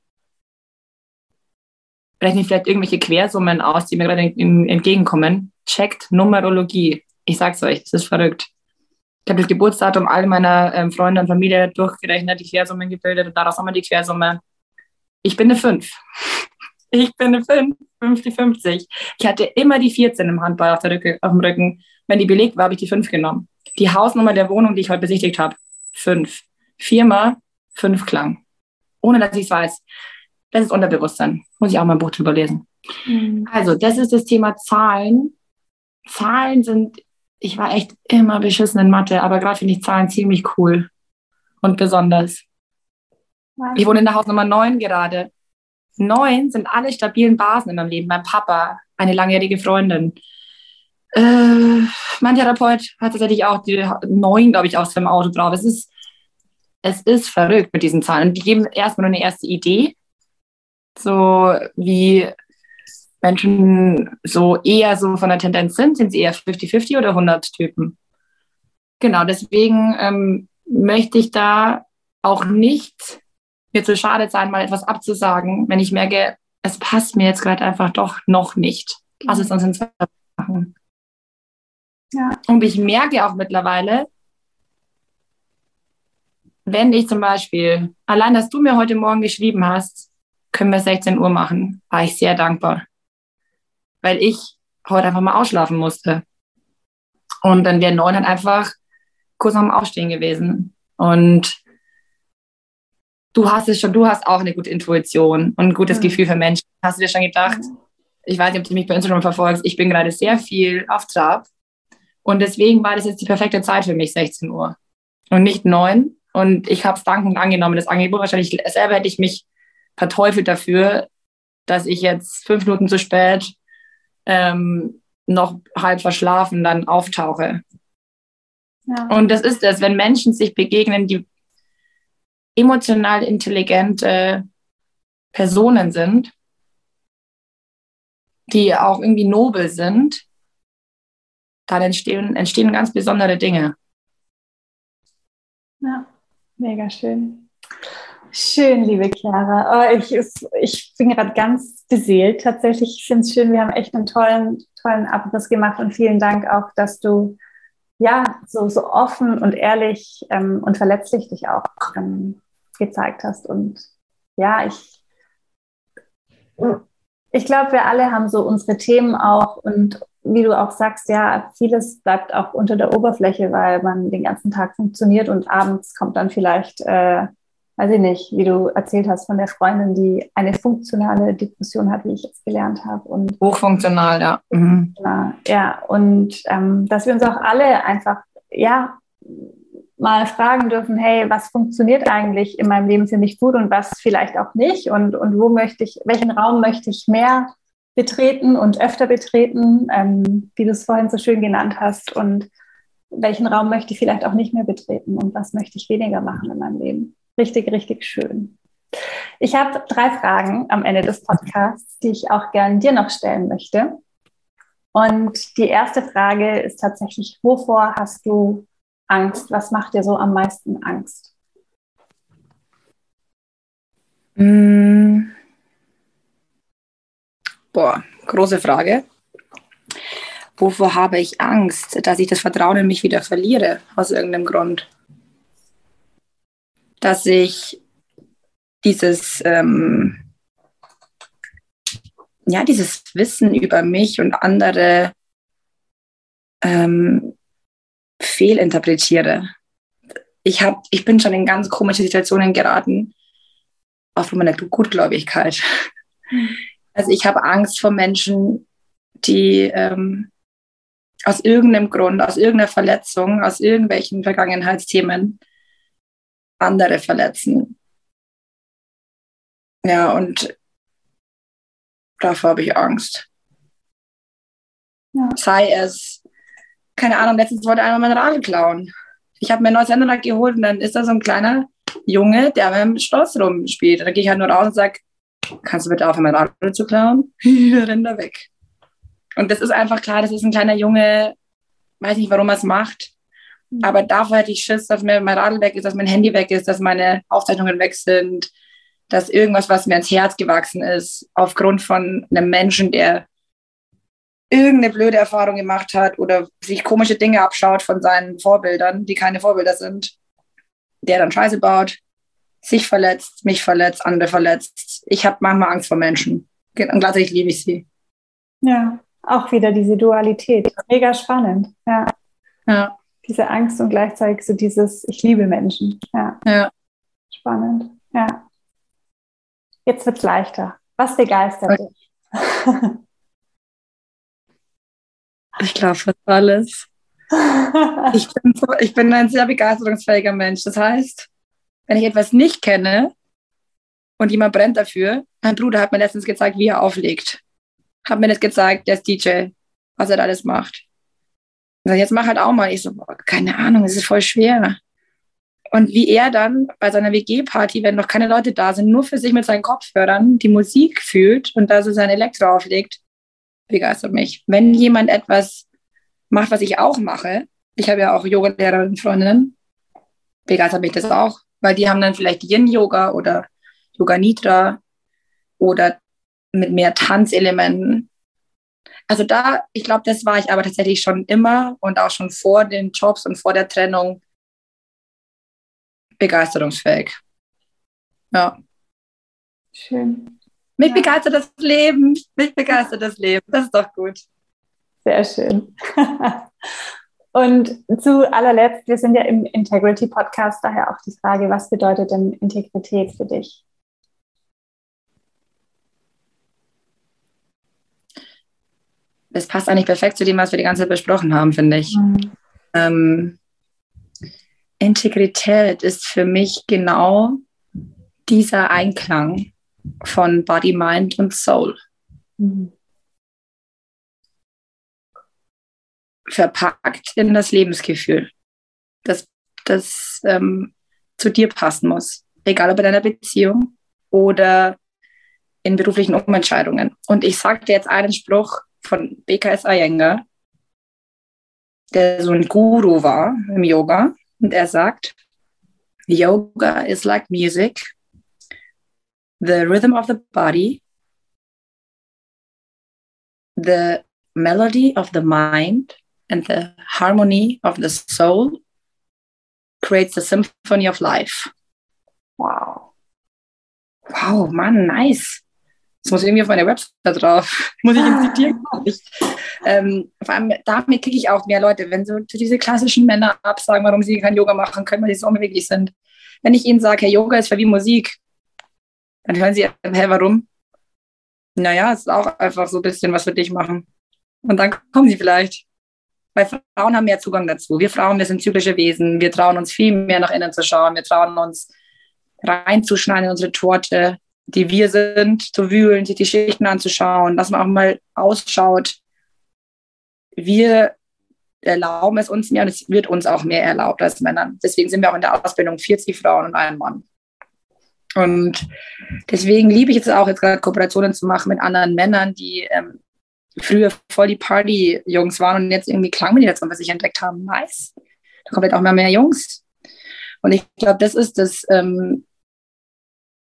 rechne vielleicht irgendwelche Quersummen aus, die mir gerade entgegenkommen. Checkt Numerologie. Ich sag's euch, das ist verrückt. Ich habe das Geburtsdatum all meiner ähm, Freunde und Familie durchgerechnet, die Quersummen gebildet und daraus haben wir die Quersumme. Ich bin eine 5. Ich bin eine 5, 50, 50. Ich hatte immer die 14 im Handball auf, der Rücke, auf dem Rücken. Wenn die belegt war, habe ich die 5 genommen. Die Hausnummer der Wohnung, die ich heute besichtigt habe, 5. Viermal 5 klang. Ohne dass ich es weiß. Das ist Unterbewusstsein. Muss ich auch mal ein Buch drüber lesen. Mhm. Also, das ist das Thema Zahlen. Zahlen sind, ich war echt immer beschissen in Mathe, aber gerade finde ich Zahlen ziemlich cool und besonders. Ich wohne in der Haus Nummer 9 gerade. Neun sind alle stabilen Basen in meinem Leben. Mein Papa, eine langjährige Freundin. Äh, mein Therapeut hat tatsächlich auch die neun, glaube ich, aus seinem Auto drauf. Es ist, es ist verrückt mit diesen Zahlen. Die geben erstmal nur eine erste Idee so wie Menschen so eher so von der Tendenz sind, sind sie eher 50-50 oder 100 Typen. Genau, deswegen ähm, möchte ich da auch nicht mir zu schade sein, mal etwas abzusagen, wenn ich merke, es passt mir jetzt gerade einfach doch noch nicht. Lass es uns in zwei machen. Ja. Und ich merke auch mittlerweile, wenn ich zum Beispiel, allein, dass du mir heute Morgen geschrieben hast, können wir 16 Uhr machen, war ich sehr dankbar. Weil ich heute einfach mal ausschlafen musste. Und dann wäre neun halt einfach kurz nach dem Aufstehen gewesen. Und du hast es schon, du hast auch eine gute Intuition und ein gutes mhm. Gefühl für Menschen. Hast du dir schon gedacht, mhm. ich weiß nicht, ob du mich bei Instagram verfolgst, ich bin gerade sehr viel auf Trab. Und deswegen war das jetzt die perfekte Zeit für mich, 16 Uhr. Und nicht neun. Und ich habe es dankend angenommen, das Angebot. Wahrscheinlich selber hätte ich mich verteufelt dafür, dass ich jetzt fünf Minuten zu spät ähm, noch halb verschlafen dann auftauche. Ja. Und das ist es, wenn Menschen sich begegnen, die emotional intelligente Personen sind, die auch irgendwie nobel sind, dann entstehen, entstehen ganz besondere Dinge. Ja, mega schön. Schön, liebe Chiara. Oh, ich, ich bin gerade ganz beseelt tatsächlich. Ich finde es schön, wir haben echt einen tollen, tollen Abriss gemacht und vielen Dank auch, dass du ja so, so offen und ehrlich ähm, und verletzlich dich auch ähm, gezeigt hast. Und ja, ich, ich glaube, wir alle haben so unsere Themen auch und wie du auch sagst, ja, vieles bleibt auch unter der Oberfläche, weil man den ganzen Tag funktioniert und abends kommt dann vielleicht, äh, weiß ich nicht, wie du erzählt hast von der Freundin, die eine funktionale Depression hat, wie ich jetzt gelernt habe. Und Hochfunktional, ja. Mhm. Ja, und ähm, dass wir uns auch alle einfach, ja, mal fragen dürfen, hey, was funktioniert eigentlich in meinem Leben für mich gut und was vielleicht auch nicht und, und wo möchte ich, welchen Raum möchte ich mehr betreten und öfter betreten, ähm, wie du es vorhin so schön genannt hast und welchen Raum möchte ich vielleicht auch nicht mehr betreten und was möchte ich weniger machen in meinem Leben. Richtig, richtig schön. Ich habe drei Fragen am Ende des Podcasts, die ich auch gerne dir noch stellen möchte. Und die erste Frage ist tatsächlich, wovor hast du Angst? Was macht dir so am meisten Angst? Mm. Boah, große Frage. Wovor habe ich Angst? Dass ich das Vertrauen in mich wieder verliere, aus irgendeinem Grund. Dass ich dieses, ähm, ja, dieses Wissen über mich und andere ähm, fehlinterpretiere. Ich, hab, ich bin schon in ganz komische Situationen geraten, auch von meiner Gutgläubigkeit. Also ich habe Angst vor Menschen, die ähm, aus irgendeinem Grund, aus irgendeiner Verletzung, aus irgendwelchen Vergangenheitsthemen andere verletzen. Ja, und davor habe ich Angst. Ja. Sei es keine Ahnung, letztens wollte einer mein Radl klauen. Ich habe mir ein neues Händler geholt und dann ist da so ein kleiner Junge, der mit dem Schloss rumspielt. Und dann gehe ich halt nur raus und sage, kannst du bitte aufhören, mein Radl zu klauen? rennt er weg. Und das ist einfach klar, das ist ein kleiner Junge, weiß nicht, warum er es macht. Aber davor hätte ich Schiss, dass mir mein Radl weg ist, dass mein Handy weg ist, dass meine Aufzeichnungen weg sind, dass irgendwas, was mir ins Herz gewachsen ist, aufgrund von einem Menschen, der irgendeine blöde Erfahrung gemacht hat oder sich komische Dinge abschaut von seinen Vorbildern, die keine Vorbilder sind, der dann Scheiße baut, sich verletzt, mich verletzt, andere verletzt. Ich habe manchmal Angst vor Menschen und gleichzeitig liebe ich sie. Ja, auch wieder diese Dualität. Mega spannend. Ja. ja. Diese Angst und gleichzeitig so dieses Ich liebe Menschen. Ja. ja. Spannend. Ja. Jetzt wird es leichter. Was begeistert dich? Ich glaube fast alles. ich, bin, ich bin ein sehr begeisterungsfähiger Mensch. Das heißt, wenn ich etwas nicht kenne und jemand brennt dafür, mein Bruder hat mir letztens gezeigt, wie er auflegt. Hat mir nicht gezeigt, der ist DJ, was er da alles macht. Und jetzt mach halt auch mal. Ich so, boah, keine Ahnung, es ist voll schwer. Und wie er dann bei seiner WG-Party, wenn noch keine Leute da sind, nur für sich mit seinen Kopfhörern die Musik fühlt und da so sein Elektro auflegt, begeistert mich. Wenn jemand etwas macht, was ich auch mache, ich habe ja auch Yoga-Lehrerinnen, Freundinnen, begeistert mich das auch, weil die haben dann vielleicht Yin-Yoga oder Yoga Nidra oder mit mehr Tanzelementen. Also da, ich glaube, das war ich aber tatsächlich schon immer und auch schon vor den Jobs und vor der Trennung begeisterungsfähig. Ja. Schön. Mich ja. begeistert das Leben. Mich begeistert das Leben. Das ist doch gut. Sehr schön. Und zu allerletzt, wir sind ja im Integrity Podcast, daher auch die Frage, was bedeutet denn Integrität für dich? Das passt eigentlich perfekt zu dem, was wir die ganze Zeit besprochen haben, finde ich. Mhm. Ähm, Integrität ist für mich genau dieser Einklang von Body, Mind und Soul. Mhm. verpackt in das Lebensgefühl, das, das ähm, zu dir passen muss. Egal ob in einer Beziehung oder in beruflichen Umentscheidungen. Und ich sage dir jetzt einen Spruch von BKS Iyengar, der so ein Guru war im Yoga. Und er sagt, Yoga is like music, the rhythm of the body, the melody of the mind, and the harmony of the soul creates the symphony of life. Wow. Wow, Mann, nice. Das muss irgendwie auf meiner Website drauf. muss ich ihn zitieren? ähm, vor allem damit kriege ich auch mehr Leute, wenn so diese klassischen Männer absagen, warum sie kein Yoga machen können, weil sie so unbeweglich sind. Wenn ich ihnen sage, hey, Yoga ist für wie Musik, dann hören sie, hä, warum? Naja, es ist auch einfach so ein bisschen was für dich machen. Und dann kommen sie vielleicht. Weil Frauen haben mehr Zugang dazu. Wir Frauen, wir sind zyklische Wesen. Wir trauen uns viel mehr nach innen zu schauen. Wir trauen uns reinzuschneiden in unsere Torte, die wir sind, zu wühlen, sich die Schichten anzuschauen, dass man auch mal ausschaut. Wir erlauben es uns mehr und es wird uns auch mehr erlaubt als Männern. Deswegen sind wir auch in der Ausbildung 40 Frauen und ein Mann. Und deswegen liebe ich es auch jetzt gerade Kooperationen zu machen mit anderen Männern, die ähm, früher voll die Party-Jungs waren und jetzt irgendwie Klangmittel jetzt was sich entdeckt haben. Nice. Da kommen halt auch immer mehr Jungs. Und ich glaube, das ist das, ähm,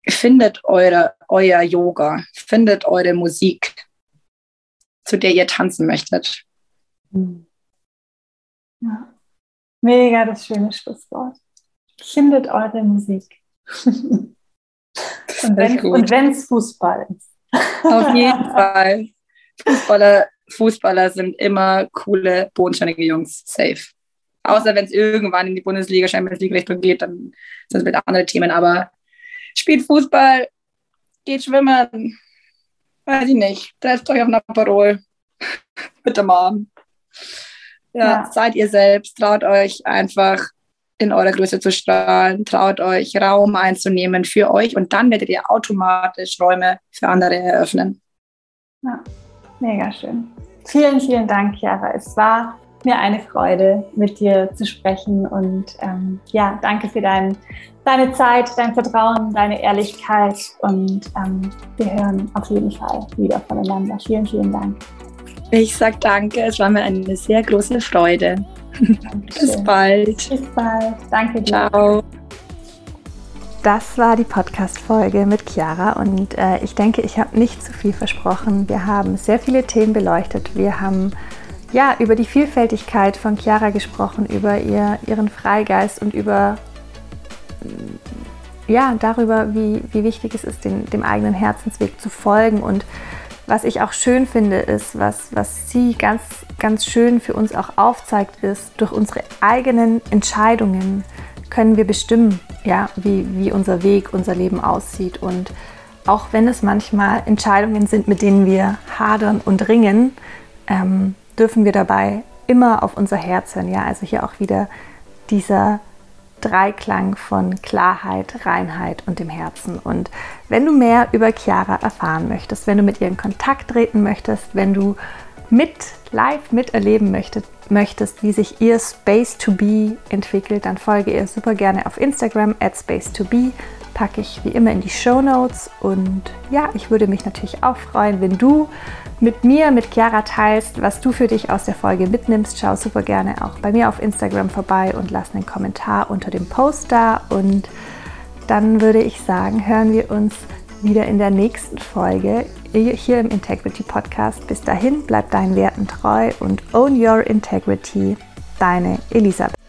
findet eure, euer Yoga, findet eure Musik, zu der ihr tanzen möchtet. Ja. Mega das schöne Schlusswort. Findet eure Musik. und wenn es Fußball ist. Auf jeden Fall. Fußballer, Fußballer sind immer coole, bodenständige Jungs. Safe. Außer wenn es irgendwann in die Bundesliga, Champions League Richtung geht, dann sind es mit anderen Themen. Aber spielt Fußball, geht schwimmen, weiß ich nicht, trefft euch auf einer Parol. Bitte mal. Ja, ja, seid ihr selbst, traut euch einfach in eurer Größe zu strahlen, traut euch Raum einzunehmen für euch und dann werdet ihr automatisch Räume für andere eröffnen. Ja. Mega schön. Vielen, vielen Dank, Chiara. Es war mir eine Freude, mit dir zu sprechen und ähm, ja, danke für dein, deine Zeit, dein Vertrauen, deine Ehrlichkeit und ähm, wir hören auf jeden Fall wieder voneinander. Vielen, vielen Dank. Ich sage danke, es war mir eine sehr große Freude. Bis bald. Bis bald. Danke dir. Ciao. Das war die Podcast-Folge mit Chiara und äh, ich denke, ich habe nicht zu viel versprochen. Wir haben sehr viele Themen beleuchtet. Wir haben ja über die Vielfältigkeit von Chiara gesprochen, über ihr, ihren Freigeist und über ja, darüber, wie, wie wichtig es ist, den, dem eigenen Herzensweg zu folgen. Und was ich auch schön finde, ist, was, was sie ganz, ganz schön für uns auch aufzeigt, ist, durch unsere eigenen Entscheidungen können wir bestimmen, ja, wie, wie unser Weg, unser Leben aussieht. Und auch wenn es manchmal Entscheidungen sind, mit denen wir hadern und ringen, ähm, dürfen wir dabei immer auf unser Herz hören. Ja, also hier auch wieder dieser Dreiklang von Klarheit, Reinheit und dem Herzen. Und wenn du mehr über Chiara erfahren möchtest, wenn du mit ihr in Kontakt treten möchtest, wenn du mit live miterleben möchtest, möchtest, wie sich ihr Space to Be entwickelt, dann folge ihr super gerne auf Instagram at Space to Be. Packe ich wie immer in die Show Notes. Und ja, ich würde mich natürlich auch freuen, wenn du mit mir, mit Chiara teilst, was du für dich aus der Folge mitnimmst. Schau super gerne auch bei mir auf Instagram vorbei und lass einen Kommentar unter dem Post da. Und dann würde ich sagen, hören wir uns wieder in der nächsten Folge hier im Integrity Podcast. Bis dahin, bleib deinen Werten treu und own your integrity. Deine Elisabeth.